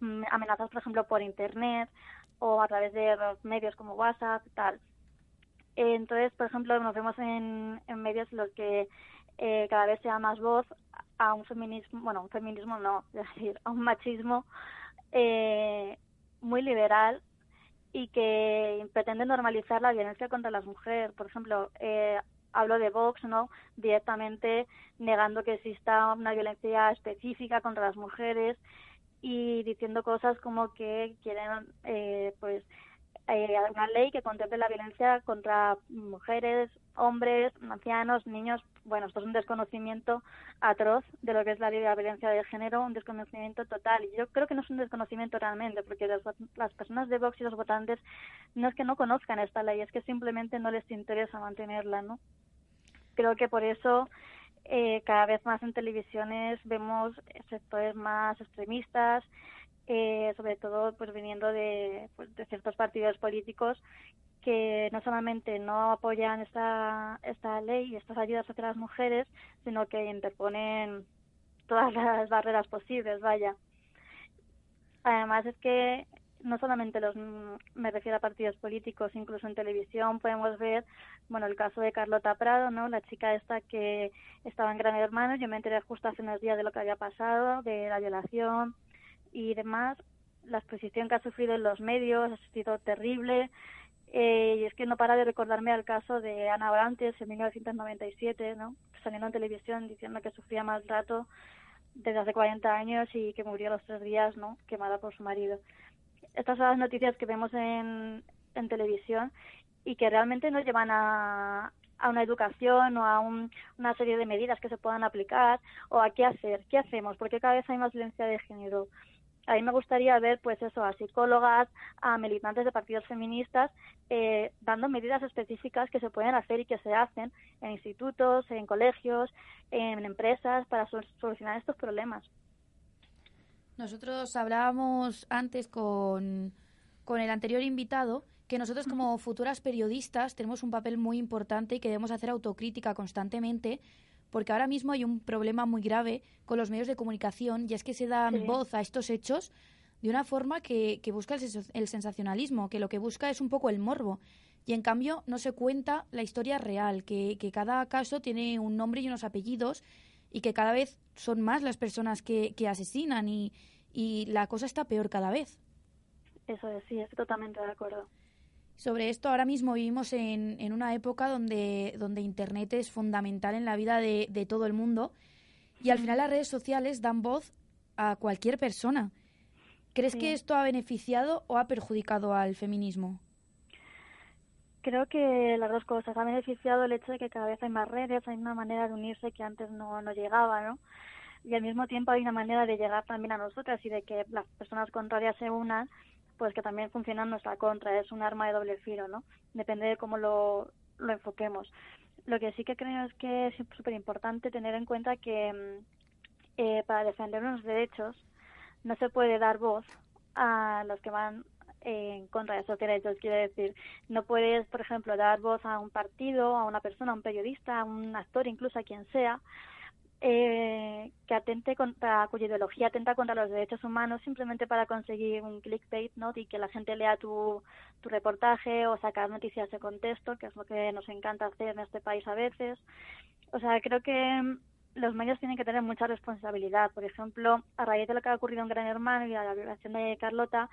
mm, amenazas, por ejemplo, por Internet o a través de medios como WhatsApp, tal. Entonces, por ejemplo, nos vemos en, en medios en los que eh, cada vez se da más voz a un feminismo, bueno, un feminismo no, es decir, a un machismo eh, muy liberal y que pretende normalizar la violencia contra las mujeres. Por ejemplo, eh, hablo de Vox, ¿no? Directamente negando que exista una violencia específica contra las mujeres y diciendo cosas como que quieren eh, pues eh, una ley que contemple la violencia contra mujeres, hombres, ancianos, niños. Bueno, esto es un desconocimiento atroz de lo que es la ley de la violencia de género, un desconocimiento total. Y yo creo que no es un desconocimiento realmente, porque las, las personas de Vox y los votantes no es que no conozcan esta ley, es que simplemente no les interesa mantenerla, ¿no? Creo que por eso eh, cada vez más en televisiones vemos sectores más extremistas, eh, sobre todo pues viniendo de, pues, de ciertos partidos políticos que no solamente no apoyan esta, esta ley y estas ayudas hacia las mujeres, sino que interponen todas las barreras posibles, vaya. Además es que no solamente los me refiero a partidos políticos, incluso en televisión podemos ver, bueno, el caso de Carlota Prado, ¿no? La chica esta que estaba en Gran Hermano, yo me enteré justo hace unos días de lo que había pasado, de la violación y demás, la exposición que ha sufrido en los medios ha sido terrible. Eh, y es que no para de recordarme al caso de Ana Orantes en 1997, ¿no? Saliendo en televisión diciendo que sufría maltrato desde hace 40 años y que murió a los tres días, ¿no? Quemada por su marido estas son las noticias que vemos en, en televisión y que realmente nos llevan a, a una educación o a una serie de medidas que se puedan aplicar o a qué hacer, qué hacemos, porque cada vez hay más violencia de género. A mí me gustaría ver, pues eso, a psicólogas, a militantes de partidos feministas, eh, dando medidas específicas que se pueden hacer y que se hacen en institutos, en colegios, en empresas para solucionar estos problemas. Nosotros hablábamos antes con, con el anterior invitado que nosotros como futuras periodistas tenemos un papel muy importante y que debemos hacer autocrítica constantemente porque ahora mismo hay un problema muy grave con los medios de comunicación y es que se dan voz a estos hechos de una forma que, que busca el, el, sensacionalismo, que lo que busca es un poco el morbo. Y en cambio no se cuenta la historia real, que, que cada caso tiene un nombre y unos apellidos y que cada vez son más las personas que, que asesinan y, y la cosa está peor cada vez. Eso es, sí, estoy totalmente de acuerdo. Sobre esto, ahora mismo vivimos en, en una época donde, donde Internet es fundamental en la vida de, de todo el mundo y al final las redes sociales dan voz a cualquier persona. ¿Crees que esto ha beneficiado o ha perjudicado al feminismo? Creo que las dos cosas. Ha beneficiado el hecho de que cada vez hay más redes, hay una manera de unirse que antes no, no llegaba, ¿no? Y al mismo tiempo hay una manera de llegar también a nosotras y de que las personas contrarias se unan, pues que también funciona en nuestra contra. Es un arma de doble filo, ¿no? Depende de cómo lo, lo enfoquemos. Lo que sí que creo es que es súper importante tener en cuenta que mm, eh, para defender unos derechos no se puede dar voz a los que van en contra de esos derechos. Quiero decir, no puedes, por ejemplo, dar voz a un partido, a una persona, a un periodista, a un actor, incluso a quien sea, eh, que atente contra, cuya ideología atenta contra los derechos humanos simplemente para conseguir un clickbait, ¿no? Y que la gente lea tu, reportaje o sacar noticias de contexto, que es lo que nos encanta hacer en este país a veces. O sea, creo que los medios tienen que tener mucha responsabilidad. Por ejemplo, a raíz de lo que ha ocurrido en Gran Hermano y a la violación de Carlota,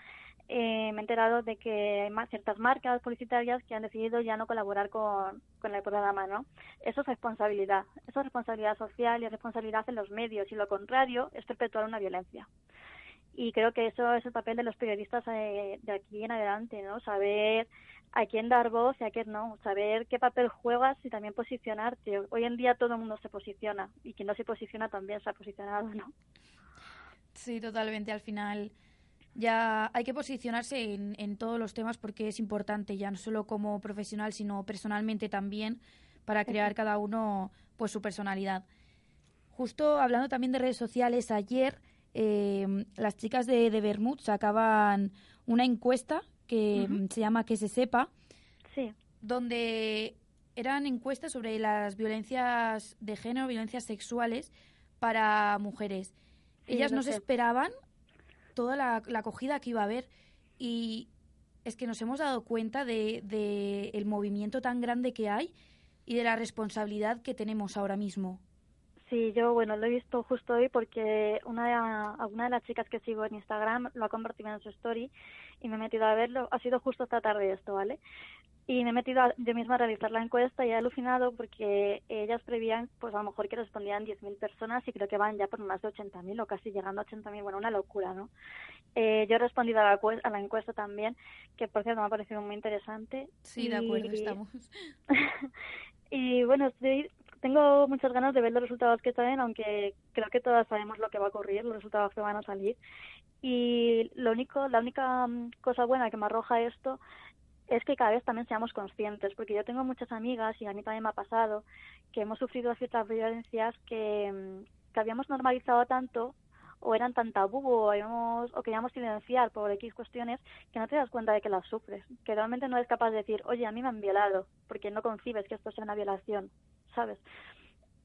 eh, me he enterado de que hay ciertas marcas publicitarias que han decidido ya no colaborar con, el programa, ¿no? Eso es responsabilidad. Eso es responsabilidad social y responsabilidad en los medios. Y lo contrario es perpetuar una violencia. Y creo que eso es el papel de los periodistas eh, de aquí en adelante, ¿no? Saber a quién dar voz y a quién no, saber qué papel juegas y también posicionarte. Hoy en día todo el mundo se posiciona y quien no se posiciona también se ha posicionado, ¿no? Sí, totalmente. Al final ya hay que posicionarse en, en todos los temas porque es importante, ya no solo como profesional, sino personalmente también, para crear cada uno pues su personalidad. Justo hablando también de redes sociales, ayer eh, las chicas de, de Bermud sacaban una encuesta que se llama Que se sepa, Sí, donde eran encuestas sobre las violencias de género, violencias sexuales para mujeres. Sí, Ellas no se esperaban toda la, la acogida que iba a haber y es que nos hemos dado cuenta de, de el movimiento tan grande que hay y de la responsabilidad que tenemos ahora mismo. Sí, yo, bueno, lo he visto justo hoy porque una de, de las chicas que sigo en Instagram lo ha compartido en su story y me he metido a verlo. Ha sido justo esta tarde esto, ¿vale? Y me he metido a- yo misma a realizar la encuesta y he alucinado porque ellas prevían, pues a lo mejor que respondían 10.000 personas y creo que van ya por más de 80.000 o casi llegando a 80.000. Bueno, una locura, ¿no? Eh, yo he respondido a la, cue- a la encuesta también, que por cierto me ha parecido muy interesante. Sí, de acuerdo, Y- estamos. y bueno, estoy, tengo muchas ganas de ver los resultados que salen, aunque creo que todas sabemos lo que va a ocurrir, los resultados que van a salir. Y lo único, la única mm, cosa buena que me arroja esto es que cada vez también seamos conscientes, porque yo tengo muchas amigas y a mí también me ha pasado que hemos sufrido ciertas violencias que, mm, que habíamos normalizado tanto o eran tan tabú o, habíamos, o queríamos silenciar por X cuestiones que no te das cuenta de que las sufres, que realmente no eres capaz de decir, oye, a mí me han violado, porque no concibes que esto sea una violación, ¿sabes?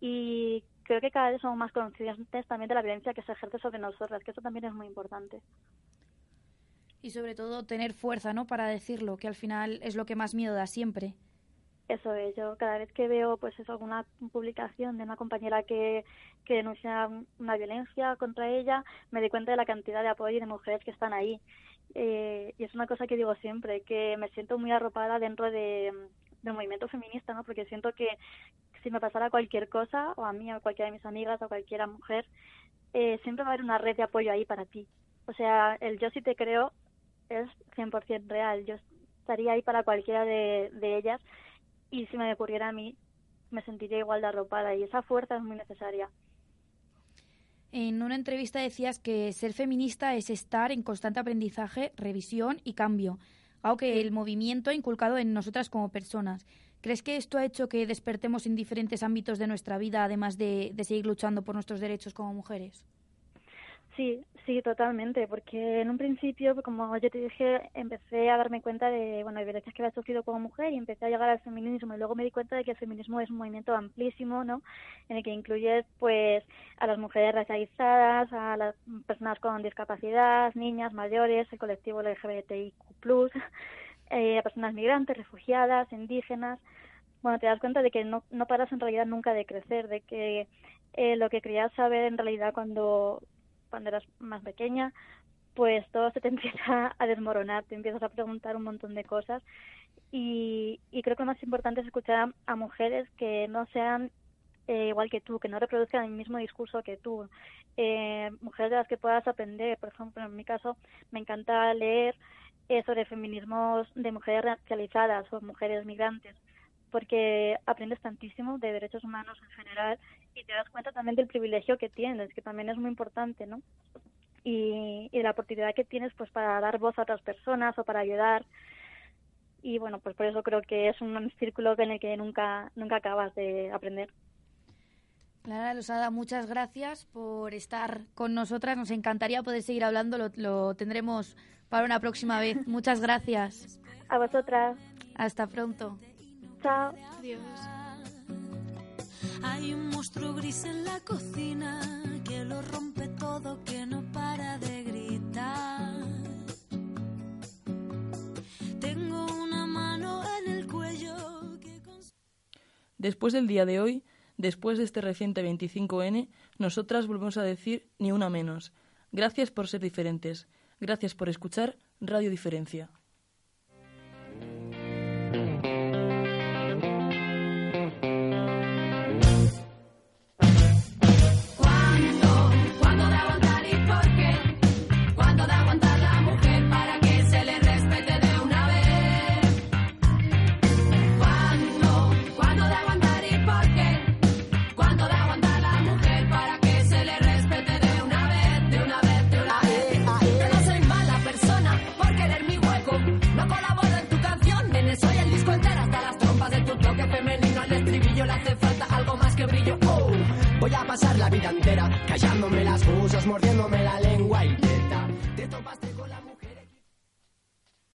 Y creo que cada vez somos más conscientes también de la violencia que se ejerce sobre nosotras, que eso también es muy importante. Y sobre todo tener fuerza, ¿no? Para decirlo, que al final es lo que más miedo da siempre. Eso es, yo cada vez que veo pues eso, alguna publicación de una compañera que, que denuncia una violencia contra ella, me doy cuenta de la cantidad de apoyo y de mujeres que están ahí. Eh, y es una cosa que digo siempre, que me siento muy arropada dentro de, del movimiento feminista, ¿no? Porque siento que si me pasara cualquier cosa, o a mí, o a cualquiera de mis amigas, o a cualquiera mujer, eh, siempre va a haber una red de apoyo ahí para ti. O sea, el yo sí te creo es 100% real. Yo estaría ahí para cualquiera de, de ellas y si me ocurriera a mí, me sentiría igual de arropada y esa fuerza es muy necesaria. En una entrevista decías que ser feminista es estar en constante aprendizaje, revisión y cambio, algo que el movimiento ha inculcado en nosotras como personas. ¿Crees que esto ha hecho que despertemos en diferentes ámbitos de nuestra vida, además de, de seguir luchando por nuestros derechos como mujeres? Sí, sí, totalmente, porque en un principio, como yo te dije, empecé a darme cuenta de, bueno, de violencias que había sufrido como mujer y empecé a llegar al feminismo y luego me di cuenta de que el feminismo es un movimiento amplísimo, ¿no? En el que incluye, pues, a las mujeres racializadas, a las personas con discapacidad, niñas, mayores, el colectivo LGBTIQ+, eh, a personas migrantes, refugiadas, indígenas. Bueno, te das cuenta de que no, no paras en realidad nunca de crecer, de que eh, lo que querías saber en realidad cuando cuando eras más pequeña, pues todo se te empieza a desmoronar, te empiezas a preguntar un montón de cosas. Y, y creo que lo más importante es escuchar a, mujeres que no sean eh, igual que tú, que no reproduzcan el mismo discurso que tú, eh, mujeres de las que puedas aprender, por ejemplo, en mi caso me encanta leer eh, sobre feminismos de mujeres racializadas o mujeres migrantes, porque aprendes tantísimo de derechos humanos en general y te das cuenta también del privilegio que tienes, que también es muy importante, ¿no? Y, y de la oportunidad que tienes pues para dar voz a otras personas o para ayudar. Y bueno, pues por eso creo que es un círculo en el que nunca, nunca acabas de aprender. Clara Losada, muchas gracias por estar con nosotras. Nos encantaría poder seguir hablando, lo, lo tendremos para una próxima vez. Muchas gracias. A vosotras. Hasta pronto. Chao. Adiós. Hay un monstruo gris en la cocina que lo rompe todo, que no para de gritar. Tengo una mano en el cuello que Después del día de hoy, después de este reciente 25N, nosotras volvemos a decir ni una menos. Gracias por ser diferentes. Gracias por escuchar Radio Diferencia. pasar la vida entera callándome las musas, mordiéndome la lengua y neta, te topaste...